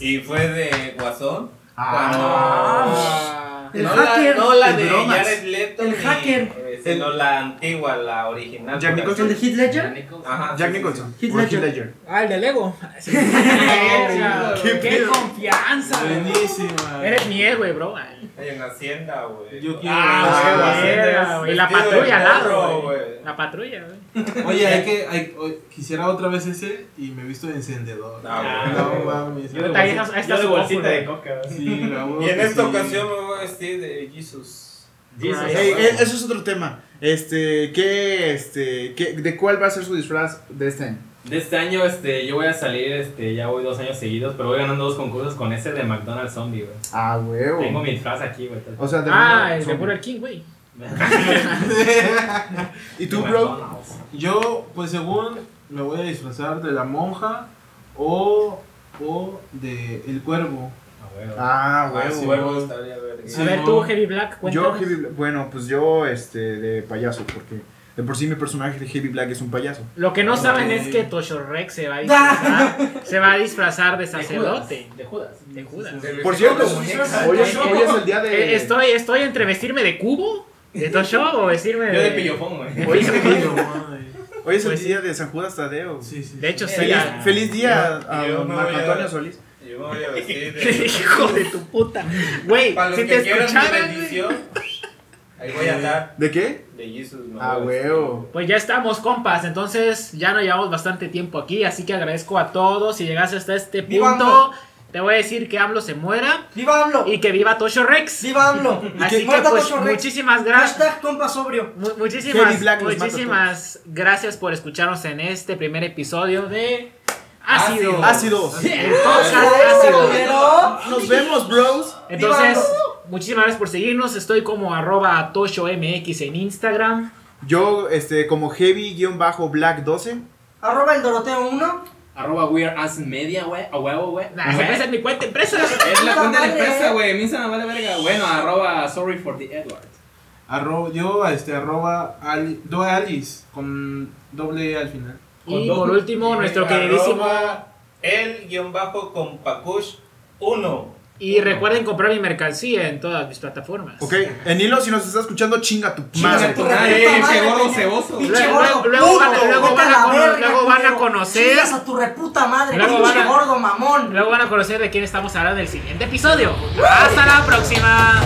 y fue de Guasón. Ah. El no, hacker. la, no la El de. Jared Leto, El ni- hacker. Sino la antigua, la original. Jack Nicholson. ¿El de Heath Ledger? Ajá, Jack Nicholson. Heath Ledger. Ah, el de Lego. ¿Qué ¡Qué, pedo? confianza! Buenísima. Eres mi héroe, bro. En Hacienda, güey. Yo quiero. Ah, Ah, güey. La patrulla al lado, güey. La patrulla, güey. Oye, hay que. Hay, quisiera otra vez ese y me he visto de encendedor. Ah, no güey. mames. Yo de está de bolsita de coca. Sí, Y en esta ocasión me voy a vestir de Jesus. Jesus. Ey, eh, eso es otro tema. Este, ¿qué, este, qué, de cuál va a ser su disfraz de este año? De este año, este, yo voy a salir, este, ya voy dos años seguidos, pero voy ganando dos concursos con ese de McDonald's Zombie, güey. Ah, huevo. Tengo mi disfraz aquí, güey. O sea, de Ah, el de Burger King, güey. ¿Y tú, bro? Yo, pues según me voy a disfrazar de la monja o, o de el cuervo. Ah, güey. Ah, Ah, huevo. sí, huevo, A ver, no. tú, Heavy Black, Yo, cuéntanos. Heavy Black- bueno, pues yo, este, de payaso, porque de por sí mi personaje de Heavy Black es un payaso. Lo que no saben es que Tosho Rex se va a disfrazar, se va a disfrazar de sacerdote. De Judas. De Judas. Por cierto, hoy es, hoy es el día Eh, de... Estoy, estoy entre vestirme de cubo, de Tosho, o vestirme de... Yo de pillofón, güey. Hoy es el, hoy es el Pues sí. día de San Judas Tadeo. Sí, sí. De hecho, sí. Feliz, día a Yo Marco Antonio Solís. Yo me voy a vestir de. Hijo de tu puta. Güey, Para los si que te quieran mi escucharan, güey. bendición, ahí voy a andar. ¿De qué? De Jesus, me Ah, voy a vestir. huevo. Pues ya estamos, compas. Entonces ya nos llevamos bastante tiempo aquí. Así que agradezco a todos. Si llegaste hasta este ¡Viva punto, te voy a decir que AMLO se muera ¡Viva AMLO! y que viva Tosho Rex. ¡Viva AMLO! Así que Muerta pues Tocho Rex. muchísimas gracias. Hashtag compa sobrio. Mu- muchísimas, Black los mata muchísimas gracias por escucharnos en este primer episodio de Ácido. Ácido. Pero- Nos vemos, bros. Entonces, muchísimas gracias por seguirnos. Estoy como arroba toshomx en Instagram. Yo, este, como heavy-black12. Arroba el Doroteo 1. Arroba Weird Ass Media, güey. A huevo, güey. Nah, esa es mi cuenta empresa. Es la cuenta de la empresa, güey. A mí se me vale verga. Bueno, arroba Sorry for the Edward. Arroba, yo, este, arroba Ali, do Alice con doble E al final. Y por último, nuestro queridísimo. El guion bajo con Pacush 1. Y recuerden comprar mi mercancía en todas mis plataformas. Ok, en hilo, si nos estás escuchando, chinga tu Chinga madre. pinche gordo ceboso. Luego- van a- luego vete van a la cono- verga, luego van a culero. conocer- Chingas a tu reputa madre, Luego pinche van a- gordo mamón. Luego van a conocer de quién estamos hablando en el siguiente episodio. ¡Hasta la próxima!